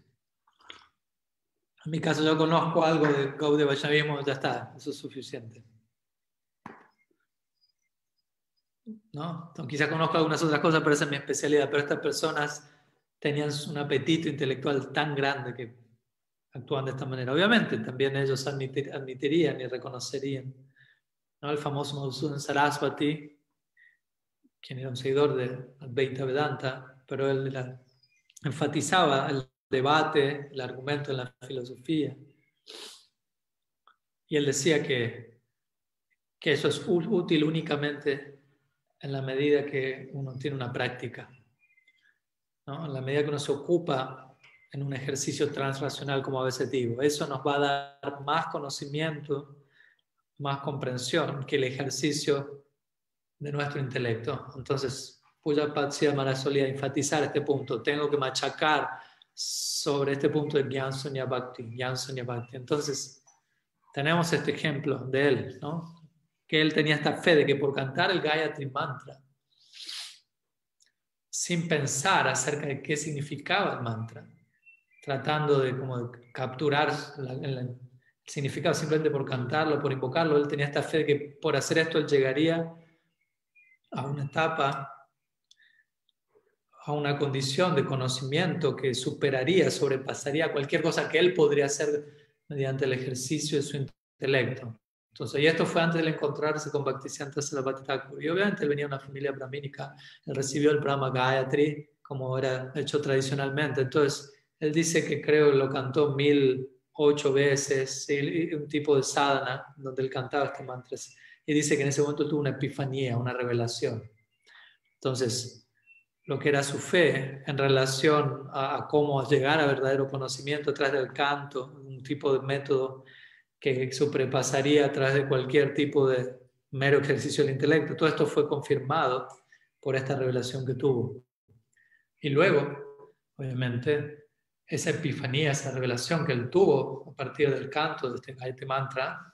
En mi caso, yo conozco algo de Gaudiya Vaishnavismo, ya está, eso es suficiente. ¿No? quizás conozco algunas otras cosas, pero esa es mi especialidad. Pero estas personas tenían un apetito intelectual tan grande que actúan de esta manera. Obviamente, también ellos admitirían y reconocerían. ¿no? El famoso Madhusudan Sarasvati, quien era un seguidor de Advaita Vedanta, pero él enfatizaba el debate, el argumento en la filosofía. Y él decía que, que eso es útil únicamente en la medida que uno tiene una práctica, en la medida que uno se ocupa en un ejercicio transracional como a veces digo. Eso nos va a dar más conocimiento, más comprensión que el ejercicio de nuestro intelecto. Entonces, Puya Patsia Mara solía enfatizar este punto. Tengo que machacar sobre este punto de Gyan Sunya Bhakti. Bhakti. Entonces, tenemos este ejemplo de él, ¿no? Que él tenía esta fe de que por cantar el Gayatri Mantra, sin pensar acerca de qué significaba el mantra, tratando de, como capturar el significado simplemente por cantarlo, por invocarlo, él tenía esta fe de que por hacer esto él llegaría a una etapa a una condición de conocimiento que superaría, sobrepasaría cualquier cosa que él podría hacer mediante el ejercicio de su intelecto. Entonces, y esto fue antes de encontrarse con Bhaktisiddhanta Sarasvati Thakur. Y obviamente él venía de una familia brahmínica, él recibió el Brahma Gayatri, como era hecho tradicionalmente. Entonces, él dice que creo lo cantó mil ocho veces, un tipo de sadhana donde él cantaba este mantra. Y dice que en ese momento tuvo una epifanía, una revelación. Entonces, lo que era su fe en relación a, cómo llegar a verdadero conocimiento a través del canto, un tipo de método que sobrepasaría a través de cualquier tipo de mero ejercicio del intelecto. Todo esto fue confirmado por esta revelación que tuvo. Y luego, obviamente, esa epifanía, esa revelación que él tuvo a partir del canto de este, este mantra,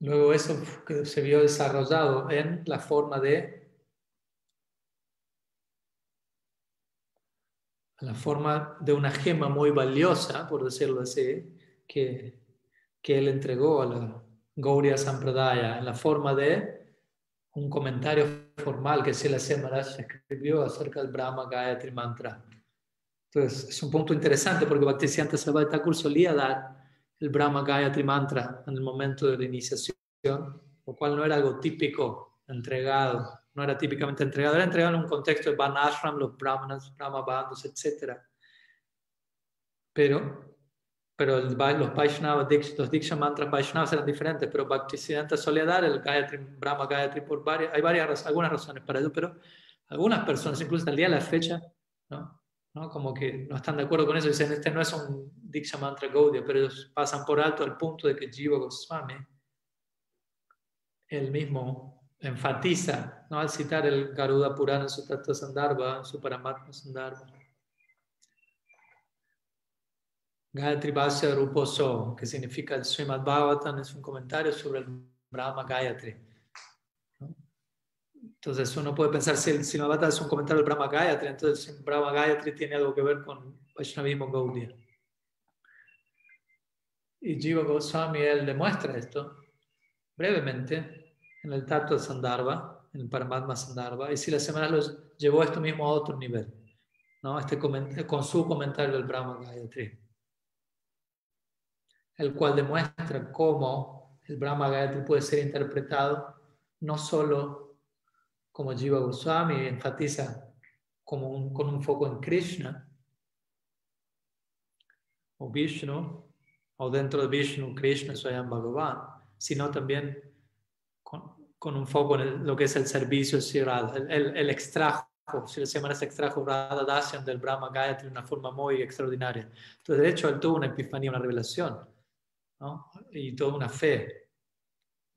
Luego eso se vio desarrollado en la forma de la forma de una gema muy valiosa, por decirlo así, que, que él entregó a la Gauria Sampradaya, en la forma de un comentario formal que Sila Maharaj escribió acerca del Brahma Gayatri Mantra. Entonces, es un punto interesante porque Bhaktisiddhanta Sarvati Thakur solía dar el Brahma Gayatri Mantra en el momento de la iniciación, lo cual no era algo típico entregado, no era típicamente entregado, era entregado en un contexto de Vanashram, los Brahmanas, Brahma Bandhas, etc. Pero, pero los Vaishnava, los Diksha Mantras Vaishnavas eran diferentes, pero Bhaktisiddhanta solía dar el Gayatri, Brahma Gayatri por varias, hay varias, algunas razones para ello, pero algunas personas, incluso hasta el día de la fecha, ¿no? Como que no están de acuerdo con eso, dicen, este no es un Diksha Mantra Gaudiya, pero ellos pasan por alto al punto de que Jiva Goswami, él mismo enfatiza, ¿no? Al citar el Garuda Purana en su Tattva Sandarbha, en su Paramatma Sandarbha. Gayatri Bhasya Ruposo, que significa el Srimad Bhagavatam, es un comentario sobre el Brahma Gayatri. Entonces uno puede pensar si el Simavata es un comentario del Brahma Gayatri, entonces el Brahma Gayatri tiene algo que ver con Vaishnavismo Gaudiya. Y Jiva Goswami, él demuestra esto brevemente en el Tattva Sandarbha, en el Paramatma Sandarbha, y si la semana los llevó esto mismo a otro nivel, ¿no? este con su comentario del Brahma Gayatri, el cual demuestra cómo el Brahma Gayatri puede ser interpretado no solo como Jiva Goswami enfatiza como con un foco en Krishna o Vishnu, o dentro de Vishnu, Krishna, Swayam Bhagavan, sino también con, un foco en lo que es el servicio el, el, el extrajo, si se llama ese extrajo Radha Dasyan del Brahma Gayatri de una forma muy extraordinaria. Entonces, de hecho, él tuvo una epifanía, una revelación, ¿no? y toda una fe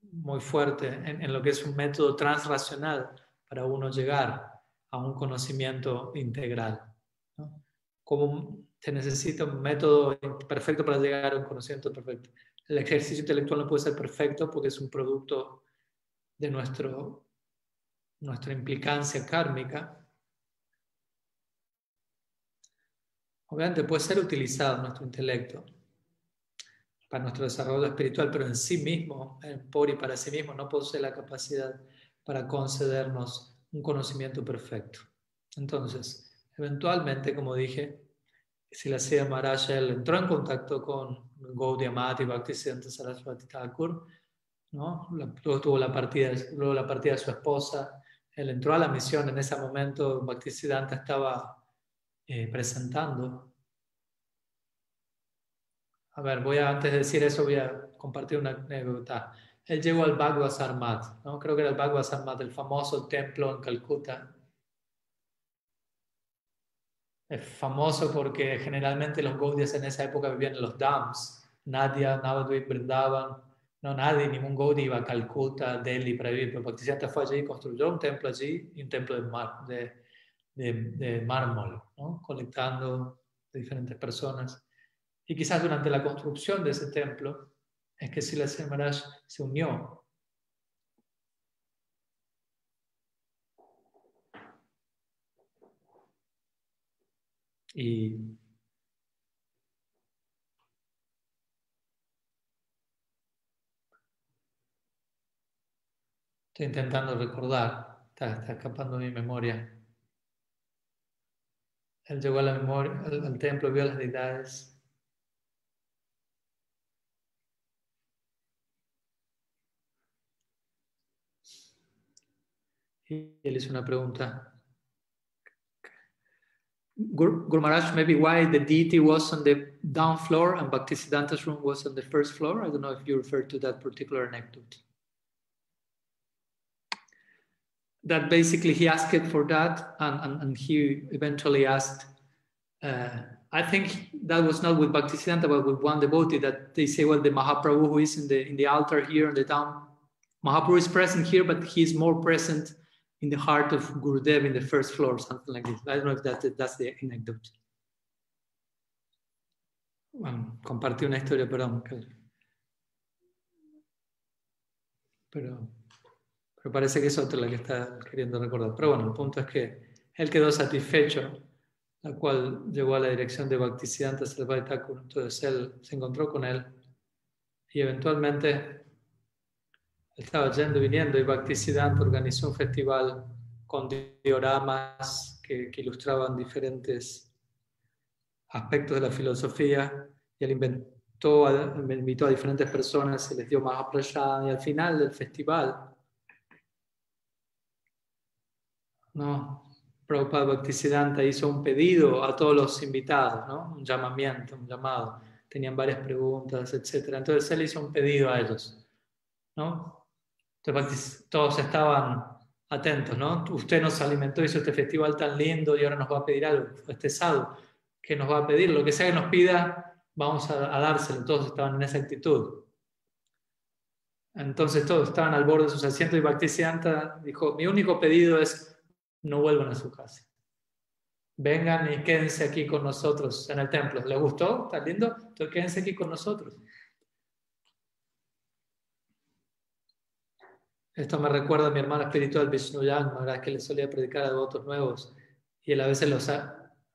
muy fuerte en, en lo que es un método transracional para uno llegar a un conocimiento integral. ¿no? Como se necesita un método perfecto para llegar a un conocimiento perfecto. El ejercicio intelectual no puede ser perfecto porque es un producto de nuestro, nuestra implicancia kármica. Obviamente puede ser utilizado nuestro intelecto para nuestro desarrollo espiritual, pero en sí mismo, por y para sí mismo, no posee la capacidad para concedernos un conocimiento perfecto. Entonces, eventualmente, como dije, si la Sida Maharaj entró en contacto con Gaudiya Mati, Bhaktisiddhanta Saraswati Thakur, ¿no? luego tuvo la partida, luego la partida de su esposa, él entró a la misión, en ese momento Bhaktisiddhanta estaba eh, presentando. A ver, voy a, antes de decir eso, voy a compartir una anécdota él llegó al Bhagavad Sarmat, ¿no? creo que era el Bhagavad Sarmat, el famoso templo en Calcuta. Es famoso porque generalmente los Gaudias en esa época vivían en los dams, Nadia, Navadvip, Brindavan, no nadie, ningún Gaudi iba a Calcuta, Delhi para vivir, pero Bhaktisiddhanta fue allí y construyó un templo allí un templo de, mar, de, de, de mármol, ¿no? conectando diferentes personas. Y quizás durante la construcción de ese templo es que Sila Maharaj se unió y intentando recordar, está, está escapando mi memoria. Él llegó a al, templo, vio las deidades. Y una pregunta. Maharaj, maybe why the deity was on the down floor and Bhaktisiddhanta's room was on the first floor? I don't know if you refer to that particular anecdote. That basically he asked for that and, and, and he eventually asked uh, I think that was not with Bhaktisiddhanta, but with one devotee that they say, well, the Mahaprabhu who is in the in the altar here in the town, Mahaprabhu is present here, but he's more present in the heart of Gurudev in the first floor, something like this. I don't know if that, that's the anecdote. Bueno, compartí una historia, perdón. Pero parece que es otra la que está queriendo recordar. Pero bueno, el punto es que él quedó satisfecho, la cual llegó a la dirección de Bhaktisiddhanta Thakur. Entonces él se encontró con él y eventualmente estaba yendo y viniendo y Bhaktisiddhanta organizó un festival con dioramas que, que ilustraban diferentes aspectos de la filosofía y él inventó, invitó a diferentes personas, se les dio más apreciada y al final del festival ¿no? Prabhupada Bhaktisiddhanta hizo un pedido a todos los invitados, ¿no? un llamamiento, un llamado. Tenían varias preguntas, etc. Entonces él hizo un pedido a ellos. ¿no? Entonces todos estaban atentos. ¿no? Usted nos alimentó, hizo este festival tan lindo y ahora nos va a pedir algo. Este sábado, ¿qué nos va a pedir? Lo que sea que nos pida, vamos a, a dárselo. Todos estaban en esa actitud. Entonces todos estaban al borde de sus asientos y Bhaktisiddhanta dijo, mi único pedido es no vuelvan a su casa. Vengan y quédense aquí con nosotros en el templo. ¿Les gustó? ¿Está lindo? Entonces quédense aquí con nosotros. Esto me recuerda a mi hermano espiritual Vishnu Yang, que le solía predicar a devotos nuevos y él a veces los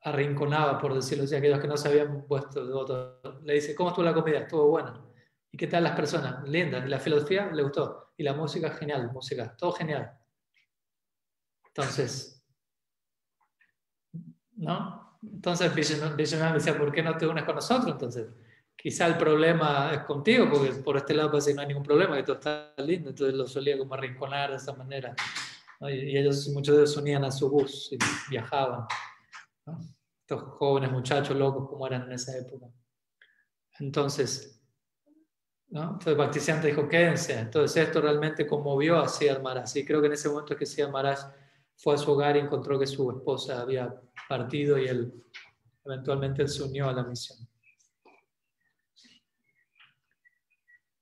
arrinconaba, por decirlo así, aquellos que no se habían puesto devotos. Le dice, ¿cómo estuvo la comida? Estuvo buena. ¿Y qué tal las personas? Lindas. ¿Y la filosofía? Le gustó. ¿Y la música? Genial, música. Todo genial. Entonces, ¿no? Entonces Vishnu decía, ¿por qué no te unes con nosotros? Entonces, quizá el problema es contigo, porque por este lado parece que no hay ningún problema, que todo está lindo, entonces lo solía como arrinconar de esa manera. Y, ellos, muchos de ellos unían a su bus y viajaban. Estos jóvenes muchachos locos como eran en esa época. Entonces, ¿no? Entonces Bhaktisiddhanta dijo, quédense. Entonces esto realmente conmovió a Siddhar Maharaj. Y creo que en ese momento es que Siddhar Maharaj fue a su hogar y encontró que su esposa había partido y él eventualmente se unió a la misión.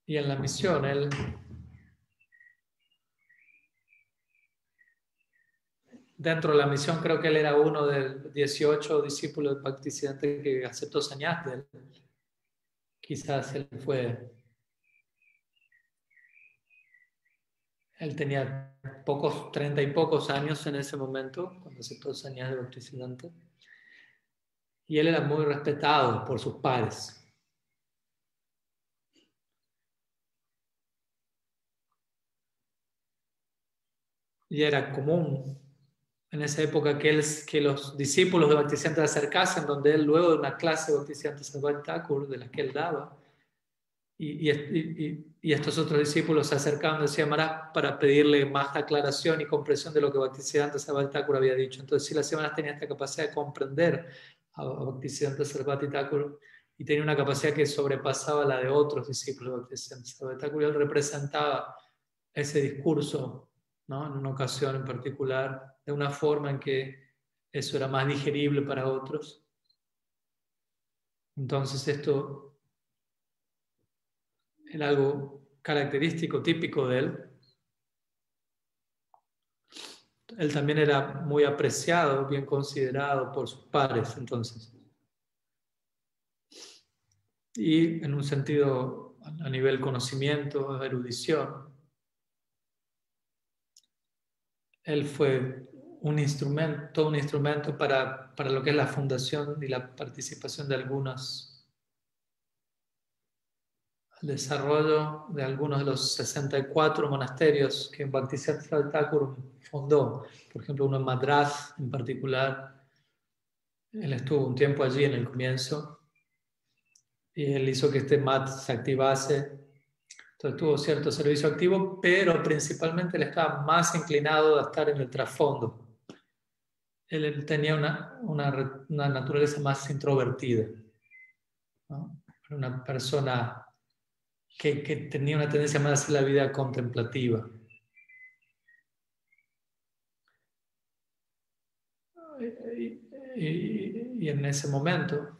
Y en la misión él dentro de la misión creo que él era uno de 18 discípulos de Bhaktisiddhanta que aceptó señas de él. Quizás él fue Él tenía pocos, treinta y pocos años en ese momento, cuando aceptó años de Bhaktisiddhanta. Y él era muy respetado por sus pares. Y era común en esa época que, los discípulos de Bhaktisiddhanta se acercasen, donde él luego de una clase de Bhaktisiddhanta Sarvati de la que él daba, y, y, estos otros discípulos se acercaban decía Maharaj para pedirle más aclaración y comprensión de lo que Bhaktisiddhanta Sarvati Thakur había dicho. Entonces, si las semanas tenía esta capacidad de comprender a Bhaktisiddhanta Sarvati Thakur y tenía una capacidad que sobrepasaba la de otros discípulos de Bhaktisiddhanta Sarvati Thakur, él representaba ese discurso ¿no? en una ocasión en particular de una forma en que eso era más digerible para otros. Entonces, esto era algo característico típico de él. Él también era muy apreciado, bien considerado por sus padres entonces. Y en un sentido a nivel conocimiento, erudición, él fue un instrumento, un instrumento para, para lo que es la fundación y la participación de algunos desarrollo de algunos de los 64 monasterios que Bhaktisiddhanta Thakur fundó. Por ejemplo, uno en Madras en particular. Él estuvo un tiempo allí en el comienzo y él hizo que este mat se activase. Entonces tuvo cierto servicio activo, pero principalmente él estaba más inclinado a estar en el trasfondo. Él tenía una, una, naturaleza más introvertida. Una persona que, tenía una tendencia más hacia la vida contemplativa. Y, en ese momento,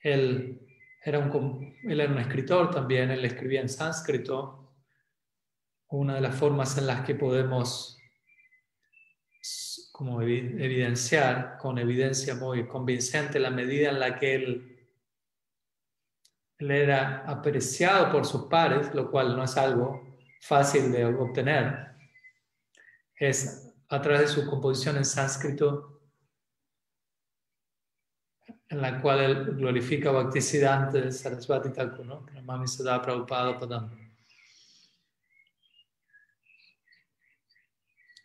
él era, un, él era un escritor también, él escribía en sánscrito. Una de las formas en las que podemos como evidenciar con evidencia muy convincente la medida en la que él él era apreciado por sus pares, lo cual no es algo fácil de obtener. Es a través de su composición en sánscrito, en la cual él glorifica Bhaktisiddhanta Sarasvati Thakur, ¿no? Pramami Sada Prabhupada Padam.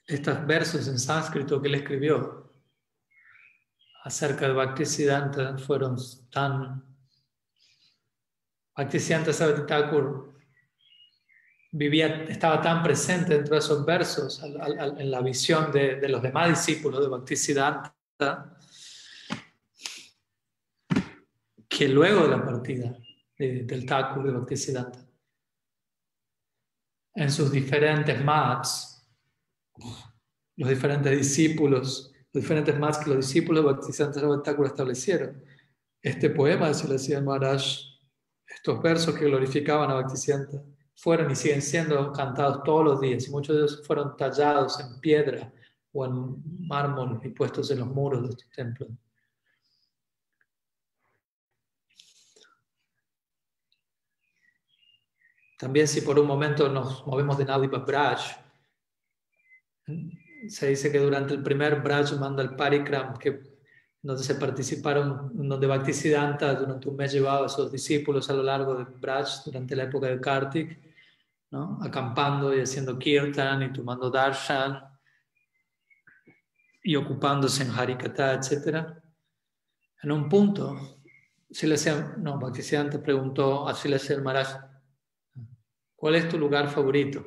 Estos versos en sánscrito que él escribió acerca de Bhaktisiddhanta fueron tan Bhaktisiddhanta Sarasvati vivía, estaba tan presente dentro de esos versos, en la visión de, los demás discípulos de Bhaktisiddhanta, que luego de la partida del Thakur de Bhaktisiddhanta, en sus diferentes mats, los diferentes discípulos, los diferentes mats que los discípulos de Bhaktisiddhanta Sarasvati Thakur establecieron, este poema de Silasya Maharaj estos versos que glorificaban a Bhaktisiddhanta fueron y siguen siendo cantados todos los días y muchos de ellos fueron tallados en piedra o en mármol y puestos en los muros de estos templos. También si por un momento nos movemos de Navdipa Braj, se dice que durante el primer Braj manda el Parikram, que donde se participaron, donde Bhaktisiddhanta durante un mes llevaba a sus discípulos a lo largo de Braj durante la época de Kartik, ¿no? acampando y haciendo kirtan y tomando darshan y ocupándose en Harikata, etc. En un punto, no, Bhaktisiddhanta preguntó a Silasya Maharaj, ¿cuál es tu lugar favorito?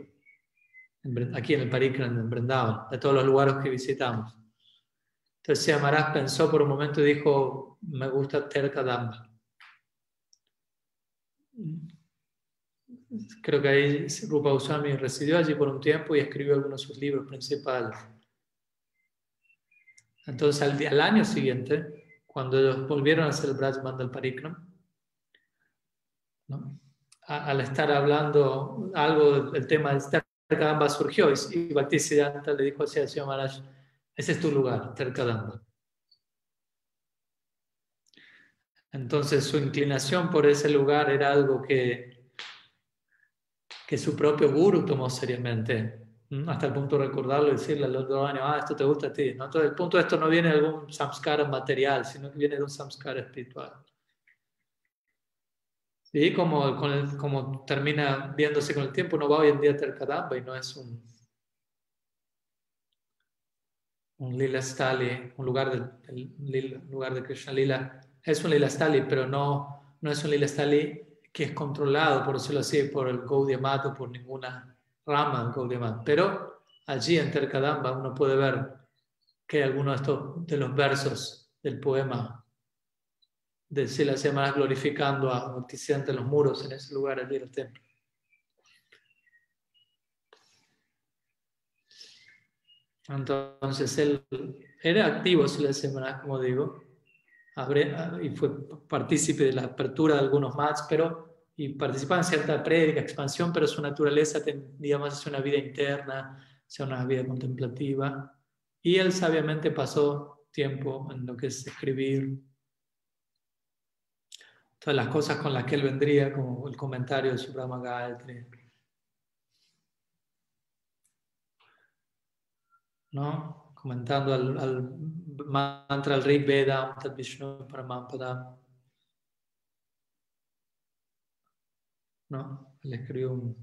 Aquí en el Parikran, en Vrindavan, de todos los lugares que visitamos. Entonces Amarás pensó por un momento y dijo, me gusta Terka Damba. Creo que ahí Rupa Goswami residió allí por un tiempo y escribió algunos de sus libros principales. Entonces al, al año siguiente, cuando ellos volvieron a hacer el Braj Mandal Parikram, al estar hablando algo del tema de Terka Damba surgió y Bhaktisiddhanta le dijo así señor Maharaj, ese es tu lugar, Terkadamba. Entonces su inclinación por ese lugar era algo que, que su propio guru tomó seriamente, hasta el punto de recordarlo y decirle al otro año, ah, esto te gusta a ti. ¿no? Entonces el punto de esto no viene de algún samskara material, sino que viene de un samskara espiritual. Y como, como termina viéndose con el tiempo, uno va hoy en día a Terkadamba y no es un, un lila stali, un lugar de, lugar de Krishna lila, es un lila stali, pero no, no es un lila stali que es controlado, por decirlo así, por el Gaudiya o por ninguna rama del Gaudiya Pero allí en Terkadamba uno puede ver que algunos de, de los versos del poema de Sila se glorificando a Bhaktisiddhanta en los muros en ese lugar allí en el templo. Entonces él era activo, si le semanas, como digo, y fue partícipe de la apertura de algunos mats, pero y participaba en cierta prédica, expansión, pero su naturaleza tendía más hacia una vida interna, hacia una vida contemplativa. Y él sabiamente pasó tiempo en lo que es escribir todas las cosas con las que él vendría, como el comentario de Subrama Gayatri. ¿No? Comentando al, mantra, al Rig Veda, Tad Vishnu Paramampada. ¿No? Él escribió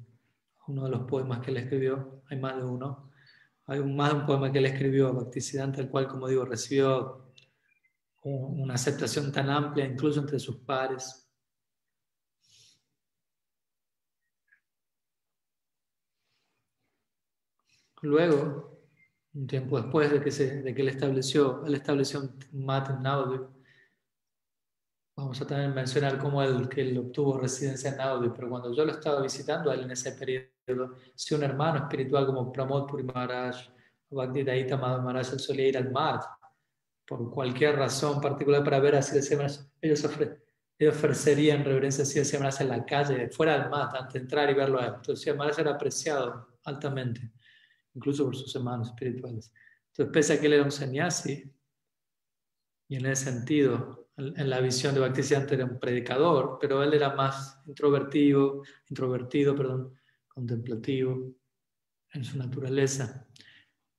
uno de los poemas que él escribió, hay más de uno. Hay más de un poema que él escribió a Bhaktisiddhanta, el cual, como digo, recibió una aceptación tan amplia incluso entre sus pares. Luego, un tiempo después de que, se, de que él estableció, él estableció un mat en Naudi, vamos a también mencionar cómo él, que él obtuvo residencia en Naudi, pero cuando yo lo estaba visitando a él en ese periodo, si un hermano espiritual como Pramod Puri Maharaj, Bhakti Daita Maharaj, él solía ir al mat por cualquier razón particular para ver a Siddha ellos, ofrecerían reverencia a Siddha en la calle, fuera del mat, antes de entrar y verlo a él. Entonces Siddha era apreciado altamente, incluso por sus hermanos espirituales. Entonces, pese a que él era un sannyasi, y en ese sentido, en la visión de Bhaktisiddhanta era un predicador, pero él era más introvertido, introvertido, perdón, contemplativo en su naturaleza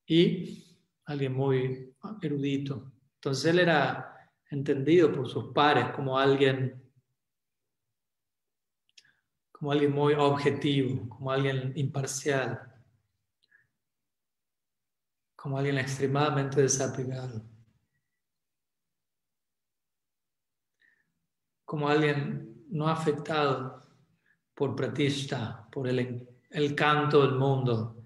y alguien muy erudito. Entonces él era entendido por sus pares como alguien como alguien muy objetivo, como alguien imparcial, como alguien extremadamente desapegado, como alguien no afectado por pratista, por el, el canto del mundo,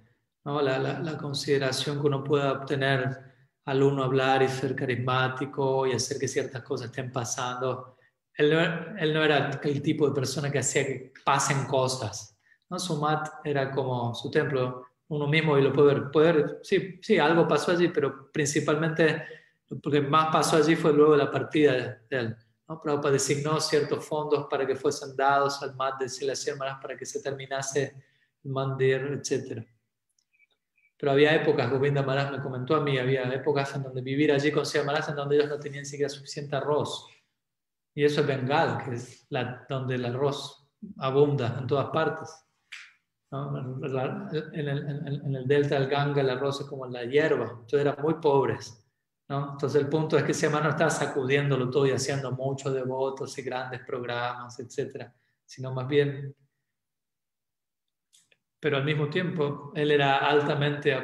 ¿no? la, la, la consideración que uno pueda obtener al uno hablar y ser carismático y hacer que ciertas cosas estén pasando. Él no, él no era el tipo de persona que hacía que pasen cosas. ¿no? Su mat era como su templo, uno mismo y lo puede ver. Puede sí, sí, algo pasó allí, pero principalmente lo que más pasó allí fue luego la partida de él. ¿no? Prabhupada designó ciertos fondos para que fuesen dados al mat de Silas para que se terminase el mandir, etcétera. Pero había épocas, Govinda Maharaj me comentó a mí, había épocas en donde vivir allí con Siva Maharaj en donde ellos no tenían siquiera suficiente arroz. Y eso es Bengal, que es la, donde el arroz abunda en todas partes. En, el, en, el, delta del Ganga el arroz es como la hierba, entonces eran muy pobres. ¿no? Entonces el punto es que ese no estaba sacudiéndolo todo y haciendo muchos devotos y grandes programas, etc. Sino más bien pero al mismo tiempo él era altamente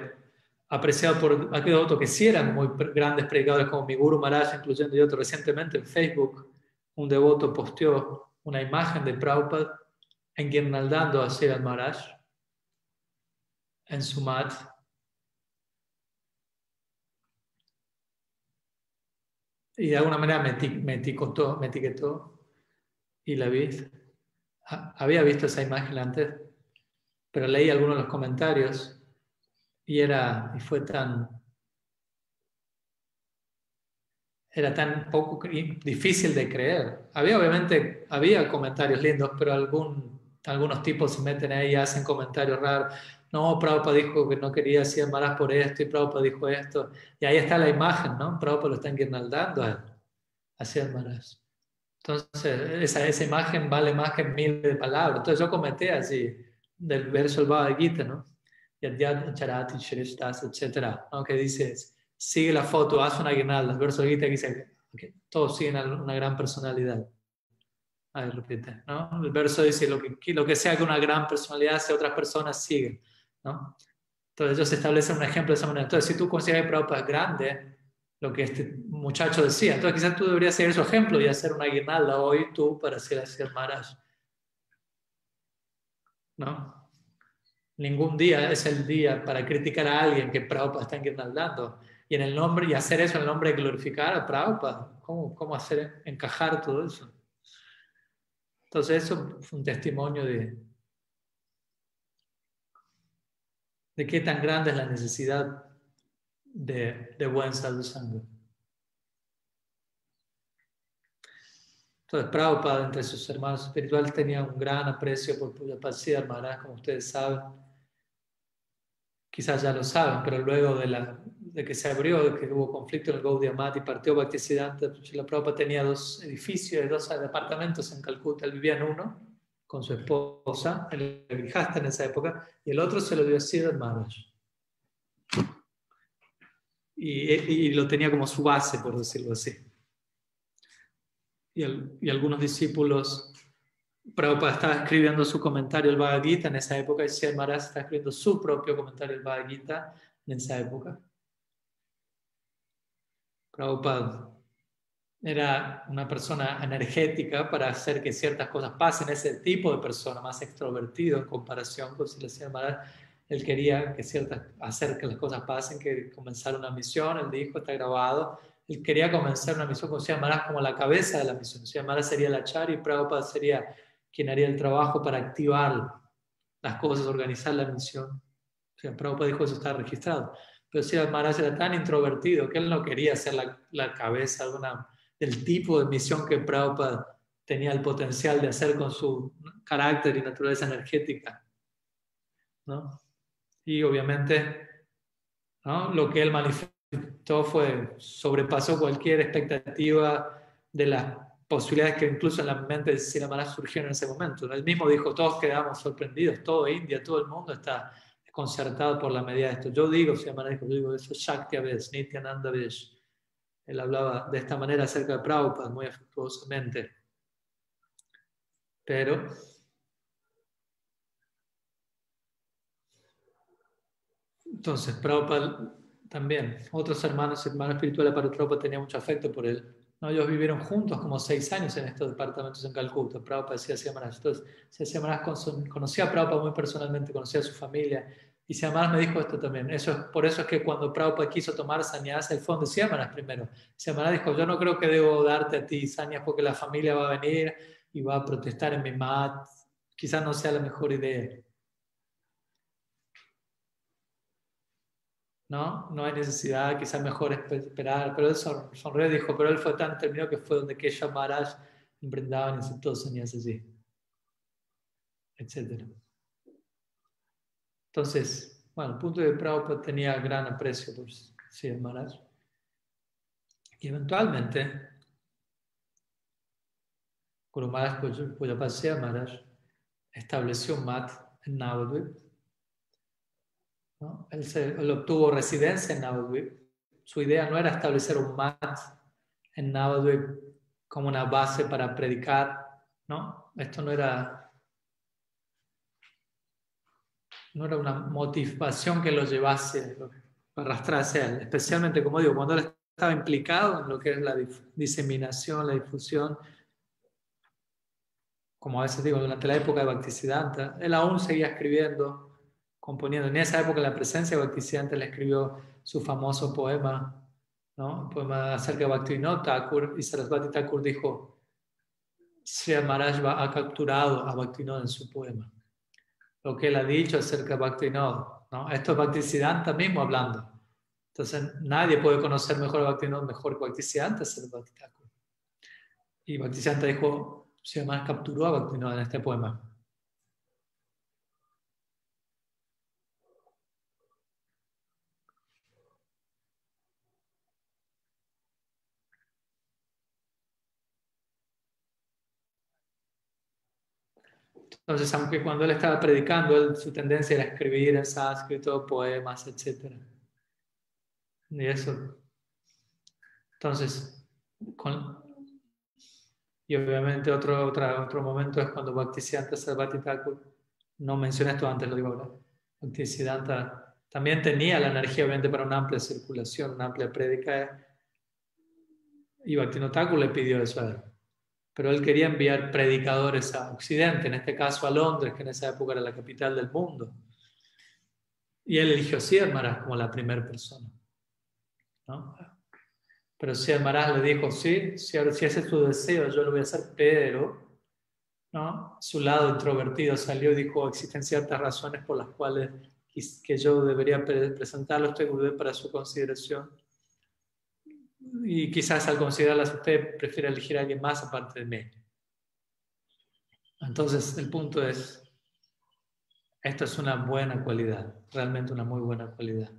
apreciado por aquellos otros que sí eran muy grandes predicadores como mi Guru Maharaj, incluyendo y otros. Recientemente en Facebook un devoto posteó una imagen de Prabhupada enguirnaldando a Siddharth Maharaj en su mat. Y de alguna manera me, me, etiquetó, me etiquetó y la vi. Había visto esa imagen antes pero leí algunos de los comentarios y era y fue tan era tan poco difícil de creer. Había obviamente había comentarios lindos, pero algún, algunos tipos se meten ahí y hacen comentarios raros. No, Prabhupada dijo que no quería hacer malas por esto y Prabhupada dijo esto. Y ahí está la imagen, ¿no? Prabhupada lo está enguirnaldando a hacia malas. Entonces, esa, esa imagen vale más que mil de palabras. Entonces yo comenté así, del verso del Bhagavad Gita, ¿no? Yadyat charati shirishtas, etc. ¿no? Que dice, sigue la foto, haz una guirnalda. El verso del Gita que dice, todos siguen una gran personalidad. Ahí repite, ¿no? El verso dice, lo que, lo que sea que una gran personalidad sea, otras personas siguen, ¿no? Entonces ellos establecen un ejemplo de esa manera. Entonces, si tú consideras que Prabhupada es grande, lo que este muchacho decía, entonces quizás tú deberías seguir su ejemplo y hacer una guirnalda hoy tú para hacer así Maharaj. ¿no? Ningún día es el día para criticar a alguien que Prabhupada está enguirnaldando. Y en el nombre, y hacer eso en el nombre de glorificar a Prabhupada. ¿Cómo, cómo hacer encajar todo eso? Entonces eso fue un testimonio de, de qué tan grande es la necesidad de, de buen sadhu Entonces, Prabhupada, entre sus hermanos espirituales, tenía un gran aprecio por Pujapasya Maharaj, como ustedes saben. Quizás ya lo saben, pero luego de, la, de que se abrió, de que hubo conflicto en el Gaudiya y partió Bhaktisiddhanta, la Prabhupada tenía dos edificios, dos departamentos en Calcuta. Él vivía en uno con su esposa, el Grihasta en esa época, y el otro se lo dio a Siddharth Maharaj. Y, y, lo tenía como su base, por decirlo así y, algunos discípulos, Prabhupada estaba escribiendo su comentario al Bhagavad Gita en esa época y Sri Maharaj está escribiendo su propio comentario al Bhagavad Gita en esa época. Prabhupada era una persona energética para hacer que ciertas cosas pasen, ese tipo de persona más extrovertido en comparación con Sri Maharaj. Él quería que ciertas, hacer que las cosas pasen, que comenzar una misión, él dijo, está grabado, él quería comenzar una misión con Sri como la cabeza de la misión. Sri sería la chari y Prabhupada sería quien haría el trabajo para activar las cosas, organizar la misión. O sea, Prabhupada dijo eso está registrado. Pero Sri Maharaj era tan introvertido que él no quería ser la, la cabeza de una, del tipo de misión que Prabhupada tenía el potencial de hacer con su carácter y naturaleza energética. ¿no? Y obviamente ¿no? lo que él manifestó fue, sobrepasó cualquier expectativa de las posibilidades que incluso en la mente de Siramara surgieron en ese momento. Él mismo dijo, todos quedamos sorprendidos, todo India, todo el mundo está desconcertado por la medida de esto. Yo digo, Siramara dijo, yo digo, eso es Shakti Avesh, Nityananda Avesh. Él hablaba de esta manera acerca de Prabhupada, muy afectuosamente. Pero entonces Prabhupada también. Otros hermanos, hermanos espirituales para Prabhupada tenían mucho afecto por él. ¿no? Ellos vivieron juntos como seis años en estos departamentos en Calcuta. Prabhupada decía Siamaras. Entonces, Siamaras conocía a Prabhupada muy personalmente, conocía a su familia. Y Siamaras me dijo esto también. Eso es, por eso es que cuando Prabhupada quiso tomar sanyas, el fondo de Siamaras primero. Siamaras dijo, yo no creo que debo darte a ti sanyas porque la familia va a venir y va a protestar en mi mat. Quizás no sea la mejor idea. ¿no? No hay necesidad, quizás mejor esperar, pero él sonrió y dijo, pero él fue tan terminado que fue donde Kesha Maharaj emprendaban y aceptó soñas así, etc. Entonces, bueno, el punto de Prabhupada tenía gran aprecio por sí, Maharaj. Y eventualmente, Guru Maharaj Pujapasya Maharaj estableció mat en Navadvip él, obtuvo residencia en Navadvip. Su idea no era establecer un mat en Navadvip como una base para predicar, ¿no? Esto no era, no era una motivación que lo llevase, a arrastrarse a él. Especialmente, como digo, cuando él estaba implicado en lo que es la diseminación, la difusión, como a veces digo, durante la época de Bhaktisiddhanta, él aún seguía escribiendo componiendo. En esa época, la presencia de Bhaktisiddhanta le escribió su famoso poema, ¿no? poema acerca de Bhaktivinoda Thakur, y Sarasvati Thakur dijo, Sri Maharaj ha capturado a Bhaktivinoda en su poema. Lo que él ha dicho acerca de Bhaktivinoda, ¿no? Esto es Bhaktisiddhanta mismo hablando. Entonces, nadie puede conocer mejor a mejor que Bhaktisiddhanta Sarasvati Thakur. Y Bhaktisiddhanta dijo, Sri Maharaj capturó a Bhaktivinoda en este poema. Entonces, aunque cuando él estaba predicando, su tendencia era escribir en sánscrito, poemas, etc. Y eso. Entonces, y obviamente otro, otro, otro momento es cuando Bhaktisiddhanta Sarvati Thakur, no mencioné esto antes, lo digo ahora, Bhaktisiddhanta también tenía la energía obviamente para una amplia circulación, una amplia prédica, y Bhaktivinoda Thakur le pidió eso a él pero él quería enviar predicadores a Occidente, en este caso a Londres, que en esa época era la capital del mundo. Y él eligió a como la primera persona. ¿no? Pero Sier le dijo, sí, si, si ese es tu deseo, yo lo voy a hacer, pero ¿no? su lado introvertido salió y dijo, existen ciertas razones por las cuales que yo debería presentarlo, estoy para su consideración. Y quizás al considerarlas usted prefiere elegir a alguien más aparte de mí. Entonces el punto es, esto es una buena cualidad, realmente una muy buena cualidad.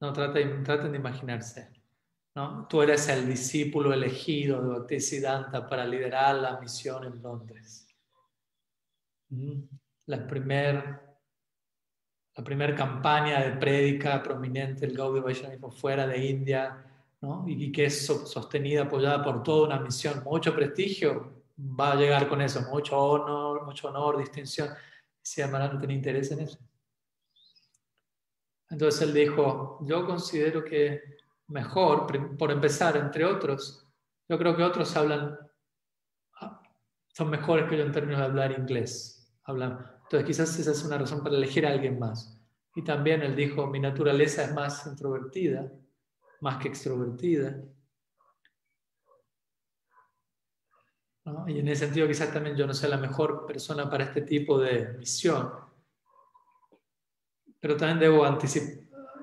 No traten, traten de imaginarse. ¿no? Tú eres el discípulo elegido de Bhaktisiddhanta para liderar la misión en Londres. Mm. La primera la primera campaña de prédica prominente del Gaudiya Vaishnavismo fuera de India, ¿no? y que es sostenida, apoyada por toda una misión, mucho prestigio, va a llegar con eso, mucho honor, mucho honor, distinción. Si Amara no tiene interés en eso. Entonces él dijo, yo considero que mejor, por empezar, entre otros, yo creo que otros hablan, ah, son mejores que yo en términos de hablar inglés. Hablan, entonces quizás esa es una razón para elegir a alguien más. Y también él dijo, mi naturaleza es más introvertida, más que extrovertida. Y en ese sentido quizás también yo no sea la mejor persona para este tipo de misión. Pero también debo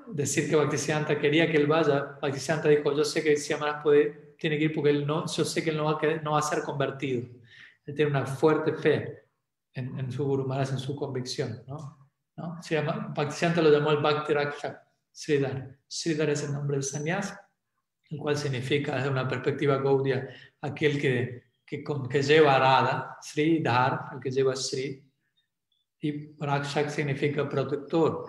decir que Bhaktisiddhanta quería que él vaya. Bhaktisiddhanta dijo, yo sé que Siamaras puede, tiene que ir porque él no, yo sé que él no va, a, no va a ser convertido. Él tiene una fuerte fe en, su Guru Maharaj, en su convicción. ¿no? ¿No? Se llama, Bhaktisiddhanta lo llamó el Bhakti Rakshak, Sridhar. Sridhar es el nombre del sannyas, el cual significa desde una perspectiva gaudia aquel que, que, que lleva arada, Sridhar, el que lleva Sri, y Rakshak significa protector.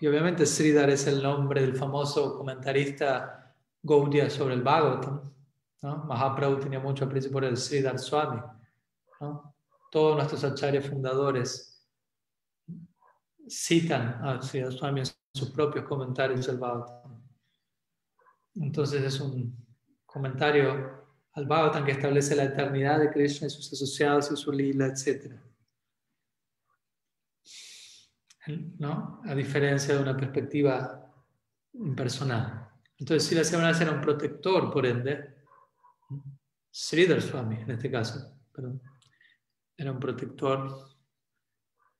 Y obviamente Sridhar es el nombre del famoso comentarista Gaudiya sobre el Bhagavatam. ¿no? Mahaprabhu tenía mucho aprecio por el Sridhar Swami. Todos nuestros acharyas fundadores citan a Sri Swami en sus propios comentarios al Bhagavatam. Entonces es un comentario al Bhagavatam que establece la eternidad de Krishna y sus asociados y su lila, etc. ¿No? A diferencia de una perspectiva impersonal. Entonces, si la semana era un protector, por ende, Sridhar Swami en este caso, perdón era un protector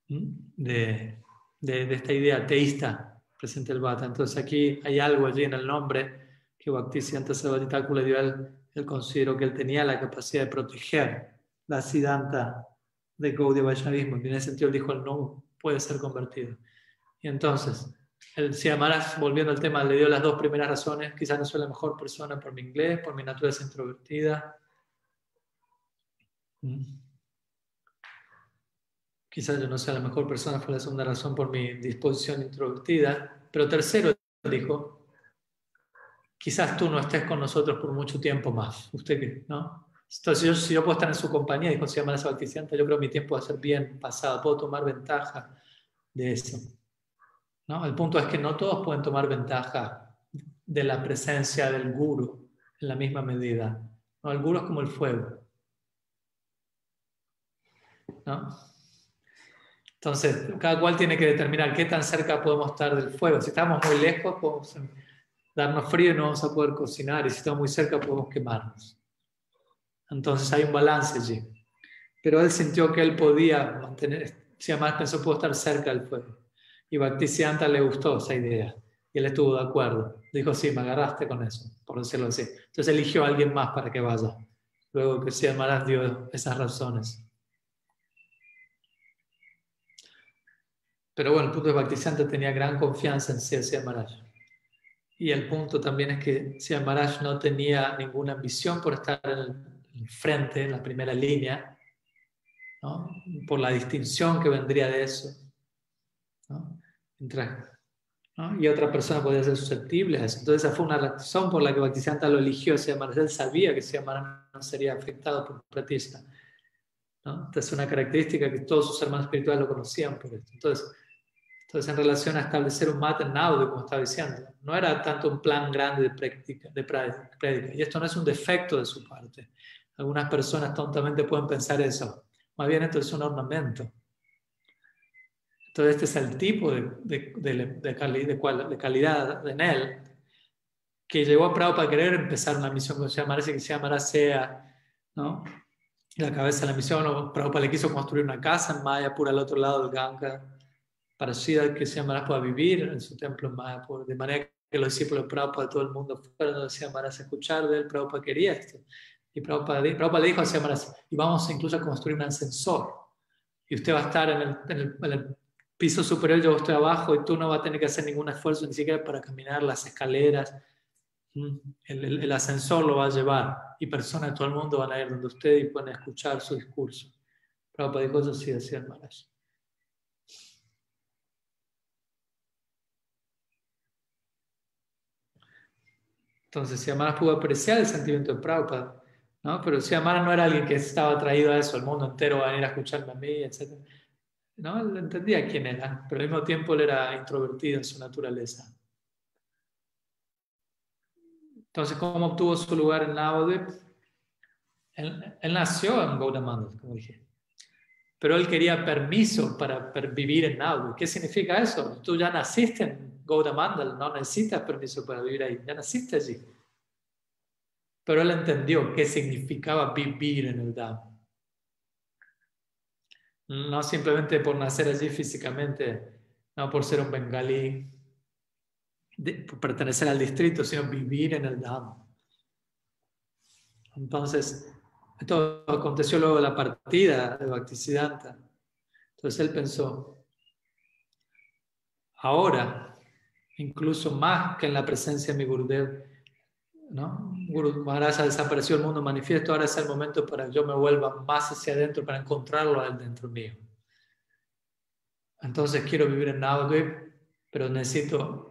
de, de, esta idea teísta presente el Bhata. Entonces aquí hay algo allí en el nombre que Bhaktisiddhanta Sarvaditaku le dio él. Él consideró que él tenía la capacidad de proteger la Siddhanta de Gaudiya Vaishnavismo. En ese sentido él dijo, no puede ser convertido. Y entonces, el Siamaras, volviendo al tema, le dio las dos primeras razones. Quizás no soy la mejor persona por mi inglés, por mi naturaleza introvertida. Quizás yo no sea la mejor persona, fue la segunda razón por mi disposición introvertida. Pero tercero, dijo, quizás tú no estés con nosotros por mucho tiempo más. ¿Usted ¿No? Entonces, yo, si yo puedo estar en su compañía, dijo, llama la yo creo que mi tiempo va a ser bien pasado, puedo tomar ventaja de eso. ¿No? El punto es que no todos pueden tomar ventaja de la presencia del guru en la misma medida. ¿No? El guru es como el fuego. ¿No? Entonces, cada cual tiene que determinar qué tan cerca podemos estar del fuego. Si estamos muy lejos, podemos darnos frío y no vamos a poder cocinar. Y si estamos muy cerca, podemos quemarnos. Entonces hay un balance allí. Pero él sintió que él podía mantener, si además pensó, puedo estar cerca del fuego. Y Bhaktisiddhanta le gustó esa idea. Y él estuvo de acuerdo. Dijo, sí, me agarraste con eso, por decirlo así. Entonces eligió a alguien más para que vaya. Luego que Siddhartha dio esas razones. Pero bueno, el punto de Bhaktisiddhanta tenía gran confianza en Siddhartha Maharaj. Y el punto también es que Siddhartha Maharaj no tenía ninguna ambición por estar en el frente, en la primera línea, por la distinción que vendría de eso. Y otra persona podía ser susceptible a eso. Entonces esa fue una razón por la que Bhaktisiddhanta lo eligió. Siddhartha Maharaj él sabía que Siddhartha Maharaj no sería afectado por Pratista. ¿No? es una característica que todos sus hermanos espirituales lo conocían por esto. Entonces, entonces, en relación a establecer un audio, como estaba diciendo, no era tanto un plan grande de práctica, de prédica. Y esto no es un defecto de su parte. Algunas personas tontamente pueden pensar eso. Más bien esto es un ornamento. Entonces, este es el tipo de, de, de, de calidad en él que llegó a Prado para querer empezar una misión que se llama, que se llamará SEA, ¿no? La cabeza de la misión, Prabhupada le quiso construir una casa en Mayapur al otro lado del Ganga así que llamará pueda vivir en su templo en Mayapur, de manera que los discípulos de Prabhupada todo el mundo fueron donde se a escuchar de él, Prabhupada quería esto. Y Prabhupada, Prabhupada le dijo a Siamaras, y vamos incluso a construir un ascensor. Y usted va a estar en el, en el, piso superior, yo estoy abajo, y tú no vas a tener que hacer ningún esfuerzo ni siquiera para caminar las escaleras. El, el, ascensor lo va a llevar y personas de todo el mundo van a ir donde usted y pueden escuchar su discurso. Prabhupada dijo eso sí, decía Maharaj. Entonces, si Amara pudo apreciar el sentimiento de Prabhupada, ¿no? Pero si Amara no era alguien que estaba atraído a eso, el mundo entero va a venir a escucharme a mí, etc. ¿No? Él entendía quién era, pero al mismo tiempo él era introvertido en su naturaleza. Entonces, ¿cómo obtuvo su lugar en Navadvip? Él, él, nació en Gaudamandal, como dije. Pero él quería permiso para, vivir en Navadvip. ¿Qué significa eso? Tú ya naciste en Gaudamandal, no necesitas permiso para vivir ahí, ya naciste allí. Pero él entendió qué significaba vivir en el Dham. No simplemente por nacer allí físicamente, no por ser un bengalí, pertenecer al distrito, sino vivir en el Dham. Entonces, esto aconteció luego de la partida de Bhaktisiddhanta. Entonces él pensó, ahora, incluso más que en la presencia de mi Gurudev, ¿no? Guru Maharaj desapareció el mundo manifiesto, ahora es el momento para que yo me vuelva más hacia adentro para encontrarlo dentro mío. Entonces quiero vivir en Navadvip, pero necesito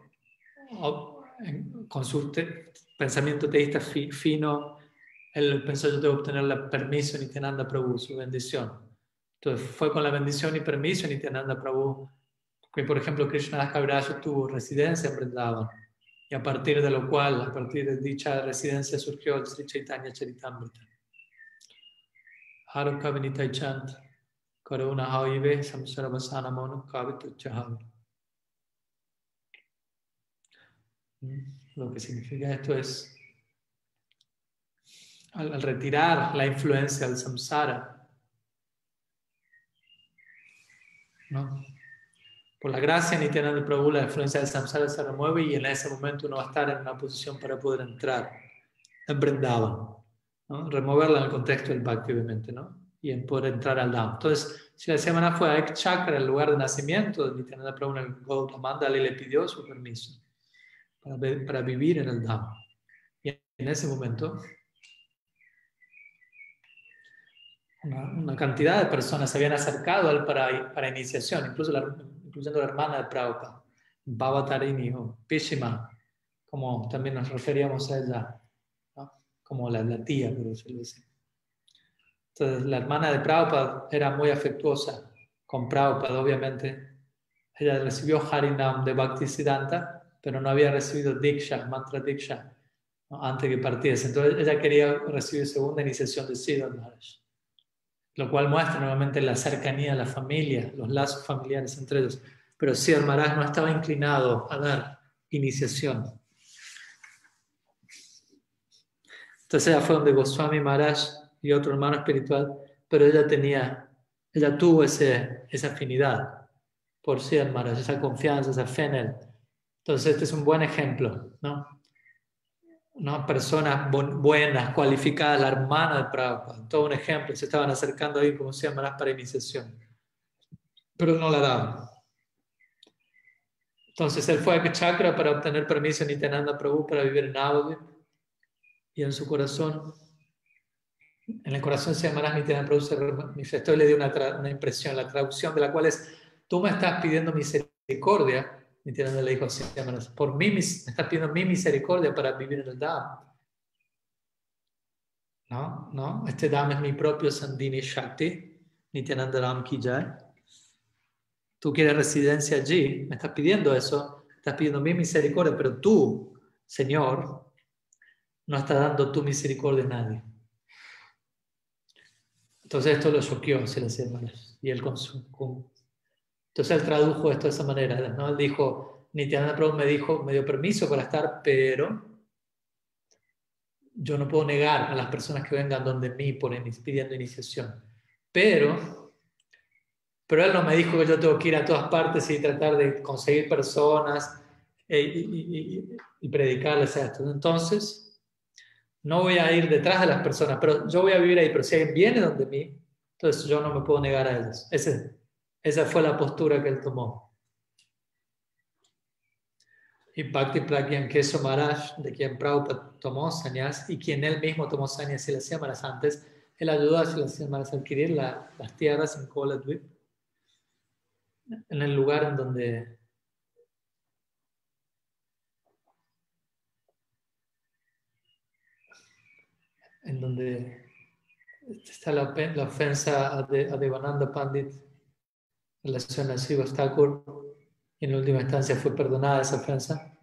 con su pensamiento teísta fino, él pensó yo que obtener el permiso de Nityananda Prabhu, su bendición. Entonces fue con la bendición y permiso de Nityananda Prabhu que, por ejemplo, Krishna Kaviraj tuvo residencia en Vrindavan. Y a partir de lo cual, a partir de dicha residencia, surgió el Sri Chaitanya Charitamrita. Haruka Vinitai Chant, Karuna Haive, Samsara Vasana Mono, Kavitu Lo que significa esto es, al, retirar la influencia del samsara, ¿no? por la gracia ni de Prabhu, la influencia del samsara se remueve y en ese momento uno va a estar en una posición para poder entrar en Vrindavan, ¿no? removerla en el contexto del Bhakti, obviamente, ¿no? y en poder entrar al Dham. Entonces, si la semana fue a Ek Chakra, el lugar de nacimiento de Nityananda Prabhu en el Gautama, le pidió su permiso para, vivir en el Dham. Y en ese momento, una, cantidad de personas se habían acercado a él para, para iniciación, incluso la, incluyendo la hermana de Prabhupada, Baba Tarini o Pishima, como también nos referíamos a ella, como la, la tía. Entonces, la hermana de Prabhupada era muy afectuosa con Prabhupada, obviamente. Ella recibió Harinam de Bhaktisiddhanta pero no había recibido Diksha, Mantra Diksha, antes que partiese. Entonces ella quería recibir segunda iniciación de Siddharth Maharaj, lo cual muestra nuevamente la cercanía de la familia, los lazos familiares entre ellos. Pero Siddharth Maharaj no estaba inclinado a dar iniciación. Entonces ella fue donde Goswami Maharaj y otro hermano espiritual, pero ella tenía, ella tuvo ese, esa afinidad por Siddharth Maharaj, esa confianza, esa fe en él. Entonces, este es un buen ejemplo, ¿no? Una persona buena, cualificada, la hermana de Prabhupada, todo un ejemplo, se estaban acercando ahí, como se llama, para iniciación, pero no la daban. Entonces él fue a Chakra para obtener permiso en Nityananda Prabhu para vivir en Navadvip y en su corazón, en el corazón se llama Nityananda Prabhu se manifestó y le dio una, una impresión, la traducción de la cual es, tú me estás pidiendo misericordia Nityananda le dijo así, por mí me estás pidiendo mi misericordia para vivir en el Dham. No, no, este Dham es mi propio Sandini Shakti, Nityananda Ram Kijay. Tú quieres residencia allí, me estás pidiendo eso, estás pidiendo mi misericordia, pero tú, Señor, no estás dando tu misericordia a nadie. Entonces esto lo choqueó, se le decía, y él con su, con, entonces él tradujo esto de esa manera, ¿no? Él dijo, Nityananda Prabhu me dijo, me dio permiso para estar, pero yo no puedo negar a las personas que vengan donde mí por, pidiendo iniciación. Pero, pero él no me dijo que yo tengo que ir a todas partes y tratar de conseguir personas e, y, y, predicarles esto. Entonces, no voy a ir detrás de las personas, pero yo voy a vivir ahí, pero si alguien viene donde mí, entonces yo no me puedo negar a ellos. Ese, esa fue la postura que él tomó. Y Bhakti Pragyan Keso Maharaj, de quien Prabhupada tomó sanyas y quien él mismo tomó sanyas y las semanas antes, él ayudó a las semanas a adquirir las tierras en Koladvip, en el lugar en donde en donde está la, ofensa a, Devananda Pandit en relación a Shiva y en última instancia fue perdonada esa ofensa.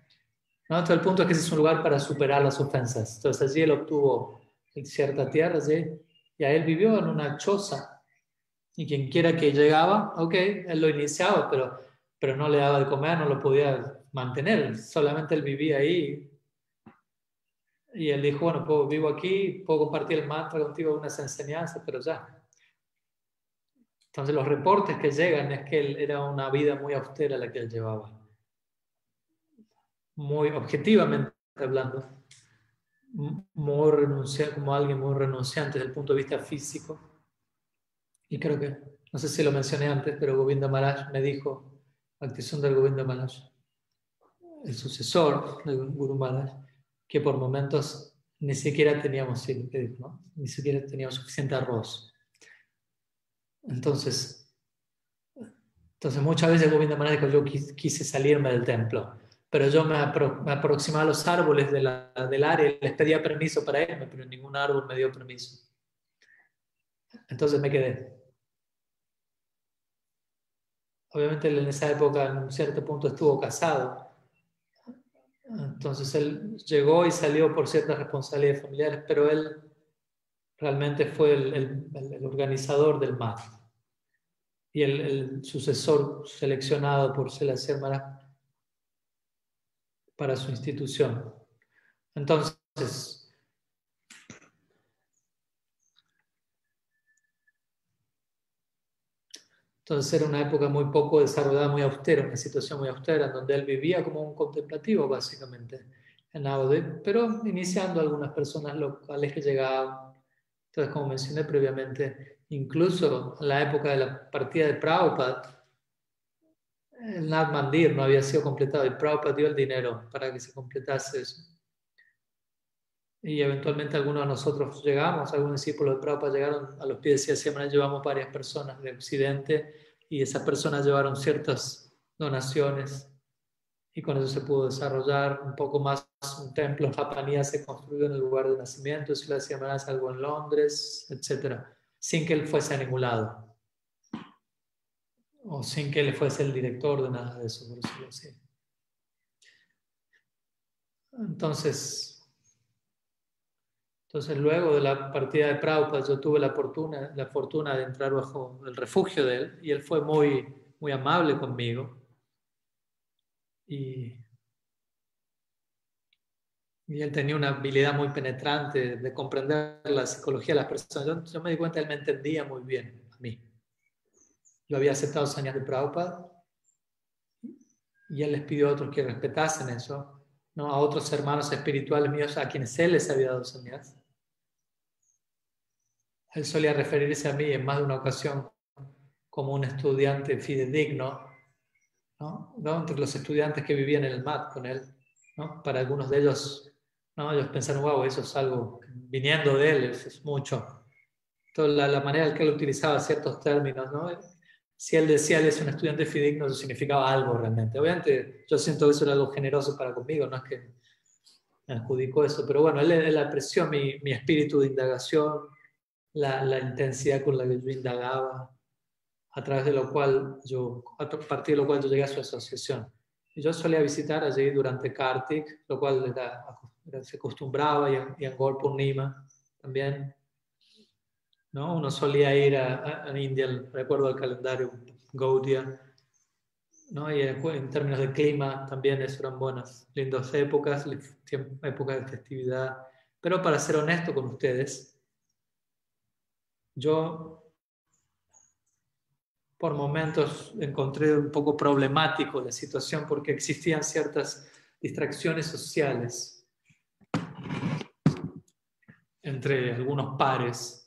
¿No? el punto es que ese es un lugar para superar las ofensas. Entonces allí él obtuvo cierta tierra y a él vivió en una choza. Y quien quiera que llegaba, ok, él lo iniciaba, pero, pero no le daba de comer, no lo podía mantener. Solamente él vivía ahí. Y él dijo, bueno, vivo aquí, puedo compartir el mantra contigo, unas enseñanzas, pero ya. Entonces los reportes que llegan es que él era una vida muy austera la que él llevaba. Muy objetivamente hablando, muy renunciante, como alguien muy renunciante desde el punto de vista físico. Y creo que, no sé si lo mencioné antes, pero Govinda Maharaj me dijo, actitud del Govinda Maharaj, el sucesor del Guru Maharaj, que por momentos ni siquiera teníamos, ni siquiera teníamos suficiente arroz entonces, entonces muchas veces Govinda Maharaj dijo, yo quise salirme del templo, pero yo me, aproximaba a los árboles del área y les pedía permiso para irme, pero ningún árbol me dio permiso. Entonces me quedé. Obviamente en esa época en un cierto punto estuvo casado. Entonces él llegó y salió por ciertas responsabilidades familiares, pero él realmente fue el, el organizador del mar y el, sucesor seleccionado por Selassie para su institución. Entonces, entonces era una época muy poco desarrollada, muy austera, una situación muy austera, donde él vivía como un contemplativo, básicamente, en Audi, pero iniciando algunas personas locales que llegaban. Entonces, como mencioné previamente, Incluso en la época de la partida de Prabhupada, el Nad Mandir no había sido completado y Prabhupada dio el dinero para que se completase eso. Y eventualmente algunos de nosotros llegamos, algunos discípulos de Prabhupada llegaron a los pies de Siamana, llevamos varias personas de Occidente y esas personas llevaron ciertas donaciones y con eso se pudo desarrollar un poco más. Un templo en Japanía se construyó en el lugar de nacimiento, si la Siamana algo en Londres, etcétera sin que él fuese a. O sin que él fuese el director de nada de eso, por. Entonces, entonces, luego de la partida de Prabhupada, yo tuve la fortuna, la fortuna de entrar bajo el refugio de él y él fue muy, muy amable conmigo. Y él tenía una habilidad muy penetrante de comprender la psicología de las personas. Yo, me di cuenta, él me entendía muy bien a mí. Yo había aceptado señas de Prabhupada y él les pidió a otros que respetasen eso, ¿no? a otros hermanos espirituales míos a quienes él les había dado señas. Él solía referirse a mí en más de una ocasión como un estudiante fidedigno, ¿no? ¿no? entre los estudiantes que vivían en el MAT con él. ¿no? Para algunos de ellos ¿no? Ellos pensaron, wow, eso es algo, viniendo de él, es, mucho. Toda la, la, manera en que él utilizaba ciertos términos, ¿no? Si él decía, él es un estudiante fidedigno, eso significaba algo realmente. Obviamente, yo siento que eso era algo generoso para conmigo, no es que me adjudicó eso, pero bueno, él, él apreció mi, mi, espíritu de indagación, la, la, intensidad con la que yo indagaba, a través de lo cual yo, a partir de lo cual yo llegué a su asociación. Yo solía visitar allí durante Kartik, lo cual era se acostumbraba y en, y en Purnima también. ¿no? Uno solía ir a, a, India, recuerdo el calendario Gaudia, ¿no? y en, términos de clima también eso eran buenas, lindas épocas, épocas de festividad. Pero para ser honesto con ustedes, yo por momentos encontré un poco problemático la situación porque existían ciertas distracciones sociales entre algunos pares.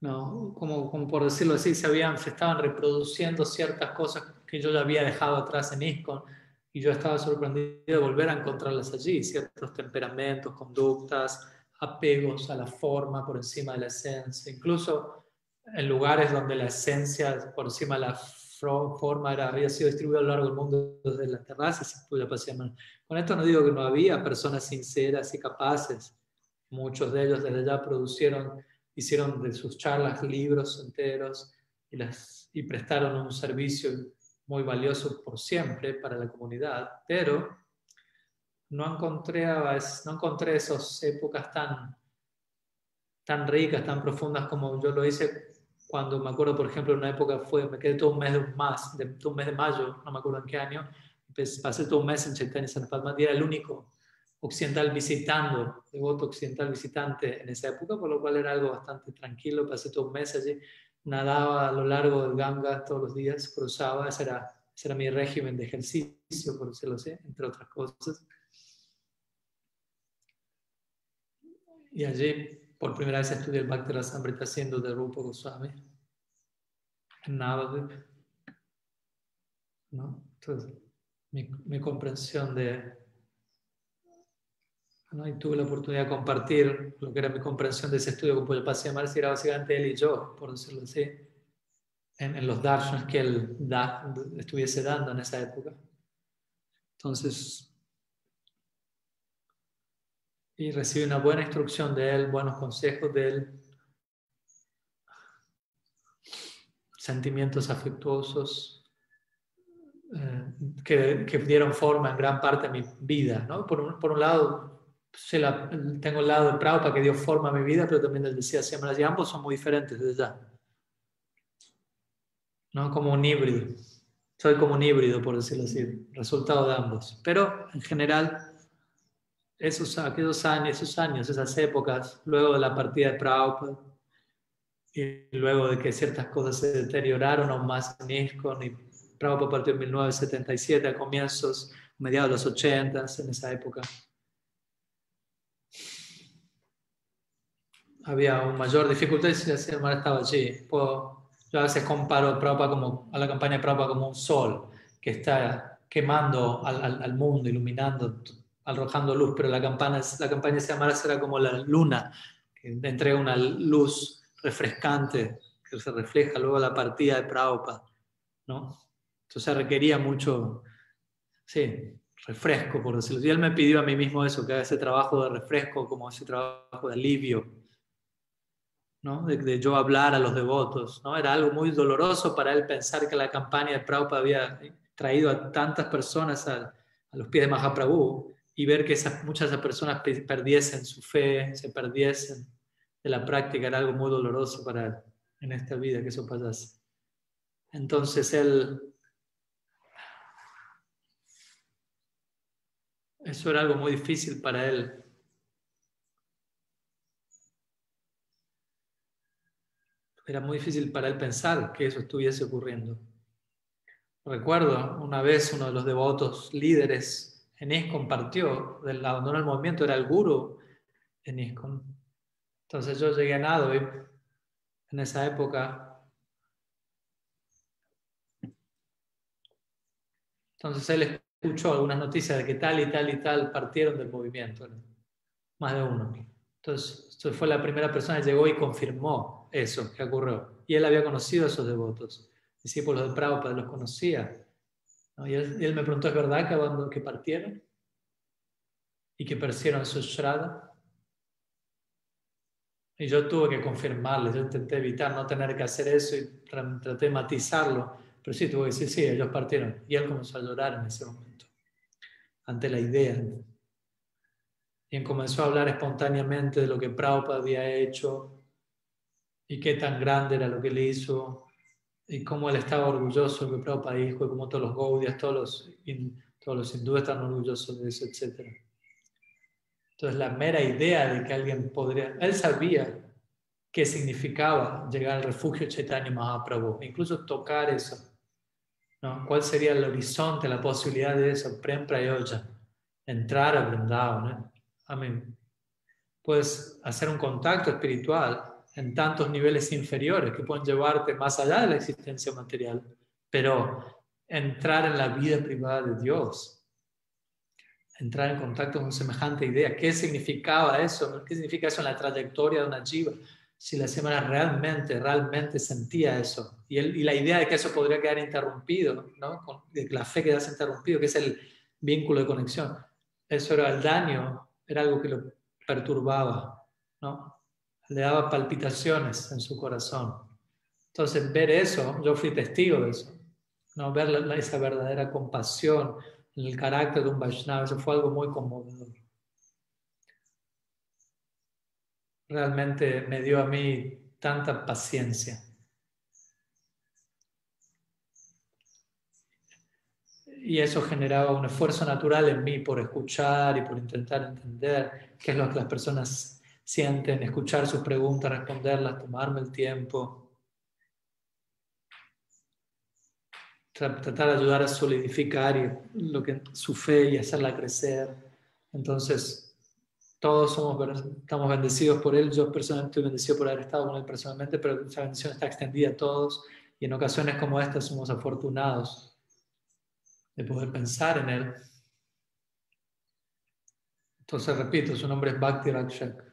¿no? Como, como, por decirlo así, se, habían, se estaban reproduciendo ciertas cosas que yo ya había dejado atrás en ISKCON y yo estaba sorprendido de volver a encontrarlas allí, ciertos temperamentos, conductas, apegos a la forma por encima de la esencia, incluso en lugares donde la esencia por encima de la forma era, había sido distribuida a lo largo del mundo desde las terrazas y la Con esto no digo que no había personas sinceras y capaces, muchos de ellos desde allá produjeron hicieron de sus charlas libros enteros y, las, y prestaron un servicio muy valioso por siempre para la comunidad, pero no encontré, no encontré esas épocas tan, tan ricas, tan profundas como yo lo hice cuando me acuerdo, por ejemplo, en una época fue, me quedé todo un mes más, de, todo un mes de mayo, no me acuerdo en qué año, pasé todo un mes en Chaitanya San y era el único occidental visitando, devoto occidental visitante en esa época, por lo cual era algo bastante tranquilo, pasé todo un mes allí, nadaba a lo largo del Ganga todos los días, cruzaba, ese era, ese era mi régimen de ejercicio, por decirlo así, entre otras cosas. Y allí, por primera vez, estudié el Bhakti Rasamrita haciendo de Rupa Goswami, en Navadvip. ¿No? Entonces, mi, mi comprensión de, y tuve la oportunidad de compartir lo que era mi comprensión de ese estudio con Puyapasi Marci, era básicamente él y yo, por decirlo así, en, los darshans que él da, estuviese dando en esa época. Entonces, y recibí una buena instrucción de él, buenos consejos de él, sentimientos afectuosos eh, que, que, dieron forma en gran parte a mi vida. ¿no? Por, por un lado, tengo el lado de Prabhupada que dio forma a mi vida, pero también él decía siempre, y ambos son muy diferentes desde ya. ¿No? Como un híbrido. Soy como un híbrido, por decirlo así, resultado de ambos. Pero en general, esos, aquellos años, esos años, esas épocas, luego de la partida de Prabhupada, y luego de que ciertas cosas se deterioraron aún más en ISKCON, y Prabhupada partió en 1977, a comienzos, mediados de los 80, en esa época había una mayor dificultad y el mar estaba allí. Puedo, yo a veces comparo como, a la campaña de Prabhupada como un sol que está quemando al, al, mundo, iluminando, arrojando luz, pero la campaña, la campaña de Amara será como la luna, que entrega una luz refrescante que se refleja luego a la partida de Prabhupada. ¿no? Entonces requería mucho, sí, refresco, por decirlo. Y él me pidió a mí mismo eso, que haga ese trabajo de refresco, como ese trabajo de alivio de, yo hablar a los devotos. ¿no? Era algo muy doloroso para él pensar que la campaña de Prabhupada había traído a tantas personas a, los pies de Mahaprabhu y ver que muchas de esas personas perdiesen su fe, se perdiesen de la práctica, era algo muy doloroso para él en esta vida que eso pasase. Entonces él... Eso era algo muy difícil para él era muy difícil para él pensar que eso estuviese ocurriendo. Recuerdo una vez uno de los devotos líderes en ISKCON compartió del abandono del movimiento, era el guru en ISKCON. Entonces yo llegué a Nado en esa época. Entonces él escuchó algunas noticias de que tal y tal y tal partieron del movimiento, más de uno. Entonces, fue la primera persona que llegó y confirmó eso que ocurrió. Y él había conocido a esos devotos, discípulos de Prabhupada, los conocía. Y, él, me preguntó, ¿es verdad que, que partieron? Y que persieron su Shraddha. Y yo tuve que confirmarle, yo intenté evitar no tener que hacer eso y traté de matizarlo, pero sí tuve que decir, sí, ellos partieron. Y él comenzó a llorar en ese momento, ante la idea y comenzó a hablar espontáneamente de lo que Prabhupada había hecho y qué tan grande era lo que él hizo y cómo él estaba orgulloso que Prabhupada dijo y cómo todos los Gaudias, todos los, todos los hindúes están orgullosos de eso, etc. Entonces la mera idea de que alguien podría, él sabía qué significaba llegar al refugio Chaitanya Mahaprabhu, incluso tocar eso. ¿no? ¿Cuál sería el horizonte, la posibilidad de eso? Prem Prayoja, entrar a Vrindavan. Amén. Puedes hacer un contacto espiritual en tantos niveles inferiores que pueden llevarte más allá de la existencia material, pero entrar en la vida privada de Dios, entrar en contacto con semejante idea, ¿qué significaba eso? ¿Qué significa eso en la trayectoria de una jiva? Si la semana realmente, realmente sentía eso, y, y la idea de que eso podría quedar interrumpido, ¿no? de que la fe quedase interrumpido, que es el vínculo de conexión, eso era el daño, era algo que lo perturbaba, ¿no? Le daba palpitaciones en su corazón. Entonces, ver eso, yo fui testigo de eso, ¿no? ver esa verdadera compasión en el carácter de un Vaishnava, eso fue algo muy conmovedor. Realmente me dio a mí tanta paciencia. Y eso generaba un esfuerzo natural en mí por escuchar y por intentar entender qué es lo que las personas sienten, escuchar sus preguntas, responderlas, tomarme el tiempo, tratar de ayudar a solidificar lo que, su fe y hacerla crecer. Entonces, todos somos, estamos bendecidos por Él. Yo personalmente estoy bendecido por haber estado con Él personalmente, pero esa bendición está extendida a todos y en ocasiones como esta somos afortunados de poder pensar en Él. Entonces, repito, su nombre es Bhakti Rakshak.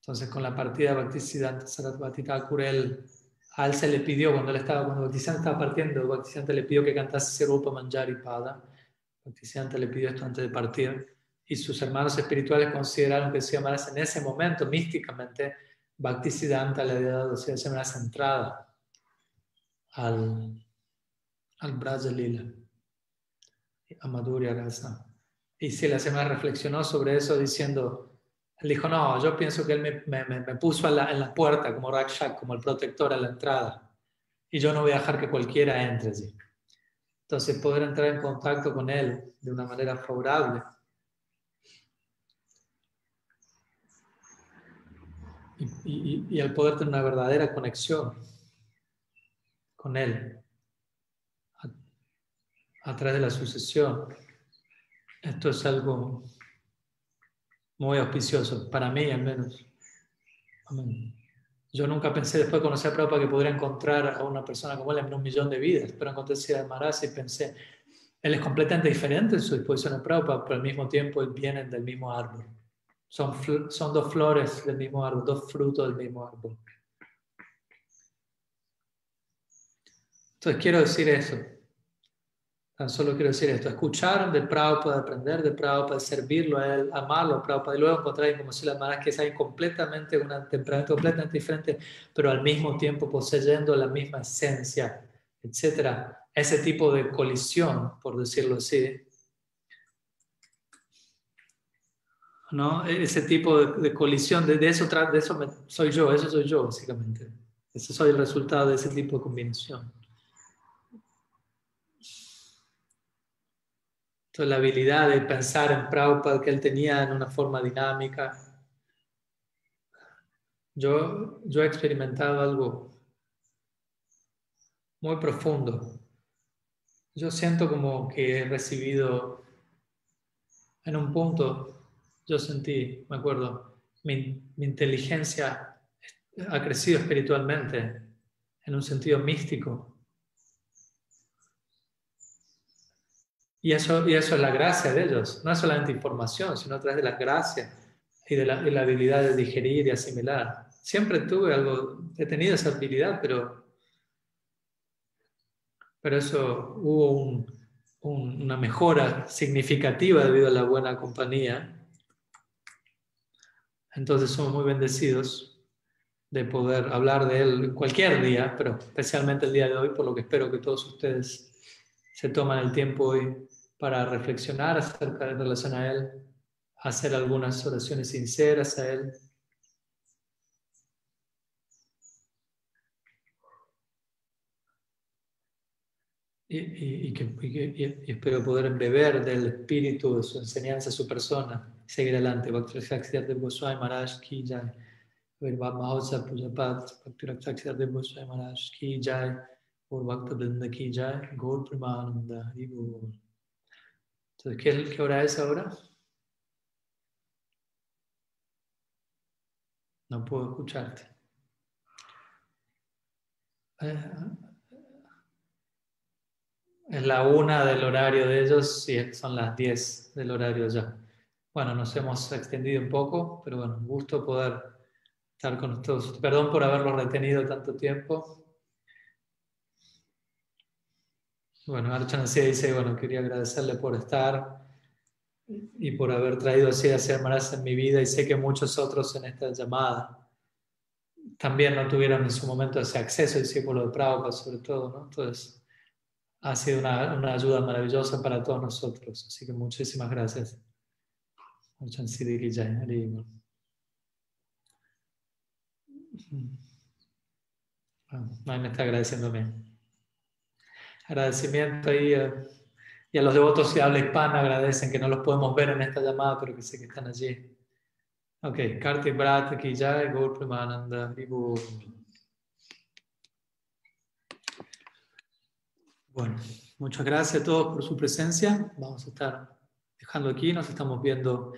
Entonces, con la partida de Bhaktisiddhanta Sarasvati Thakur, él, a él se le pidió, cuando él estaba, cuando Bhaktisiddhanta estaba partiendo, Bhaktisiddhanta le pidió que cantase Sirupa Manjari Pada. Bhaktisiddhanta le pidió esto antes de partir. Y sus hermanos espirituales consideraron que se en ese momento, místicamente, Bhaktisiddhanta le había dado una entrada al, al Braja Lila, a Madhurya Rasa. Y la semana reflexionó sobre eso diciendo, él dijo, no, yo pienso que él me, puso en la, puerta como Rakshak, como el protector a la entrada. Y yo no voy a dejar que cualquiera entre allí. Entonces, poder entrar en contacto con él de una manera favorable. Y, y, el poder tener una verdadera conexión con él a través de la sucesión. Esto es algo muy auspicioso, para mí al menos. Yo nunca pensé después de conocer a Prabhupada que podría encontrar a una persona como él en un millón de vidas, pero encontré a Maharaj y pensé, él es completamente diferente en su disposición a Prabhupada, pero al mismo tiempo vienen del mismo árbol. Son, son dos flores del mismo árbol, dos frutos del mismo árbol. Entonces quiero decir eso. Tan solo quiero decir esto, escucharon de Prabhupada, aprender de Prabhupada, servirlo a él, amarlo a Prabhupada, y luego encontrar como si las manas que saben completamente, un temperamento completamente diferente, pero al mismo tiempo poseyendo la misma esencia, etc. Ese tipo de colisión, por decirlo así, ¿no? Ese tipo de, colisión, de, eso, de eso soy yo, eso soy yo, básicamente. Ese soy el resultado de ese tipo de combinación. La habilidad de pensar en Prabhupada que él tenía en una forma dinámica. Yo, yo he experimentado algo muy profundo. Yo siento como que he recibido, en un punto, yo sentí, me acuerdo, mi, mi inteligencia ha crecido espiritualmente en un sentido místico. Y eso, y eso es la gracia de ellos. No es solamente información, sino a través de la gracia y de la, la habilidad de digerir y asimilar. Siempre tuve algo, he tenido esa habilidad, pero, pero eso hubo un, una mejora significativa debido a la buena compañía. Entonces somos muy bendecidos de poder hablar de él cualquier día, pero especialmente el día de hoy, por lo que espero que todos ustedes se toman el tiempo hoy para reflexionar acerca de relación a Él, hacer algunas oraciones sinceras a Él. Y, espero poder beber del espíritu de su enseñanza, su persona, seguir adelante. Maharaj ki Maharaj Ki Jai Ki Jai Entonces, ¿qué, ¿qué hora es ahora? No puedo escucharte. Eh, es la una del horario de ellos y son las diez del horario ya. Bueno, nos hemos extendido un poco, pero bueno, un gusto poder estar con ustedes. Perdón por haberlo retenido tanto tiempo. Bueno, Archana dice, bueno, quería agradecerle por estar y por haber traído así a ser en mi vida y sé que muchos otros en esta llamada también no tuvieron en su momento ese acceso discípulo de Prabhupada sobre todo, ¿no? Entonces, ha sido una, una ayuda maravillosa para todos nosotros, así que muchísimas gracias. Ahí me está agradeciéndome. Agradecimiento ahí y a los devotos que habla hispana agradecen que no los podemos ver en esta llamada, pero que sé que están allí. Ok, Kartik Bharat ki jai, Gaur Pramananda, Bueno, muchas gracias a todos por su presencia. Vamos a estar dejando aquí, nos estamos viendo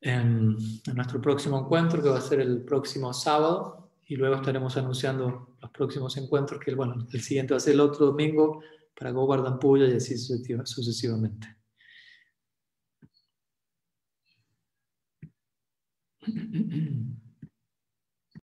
en, nuestro próximo encuentro, que va a ser el próximo sábado, y luego estaremos anunciando los próximos encuentros, que bueno, el siguiente va a ser el otro domingo para Govardhan Puya y así sucesivamente.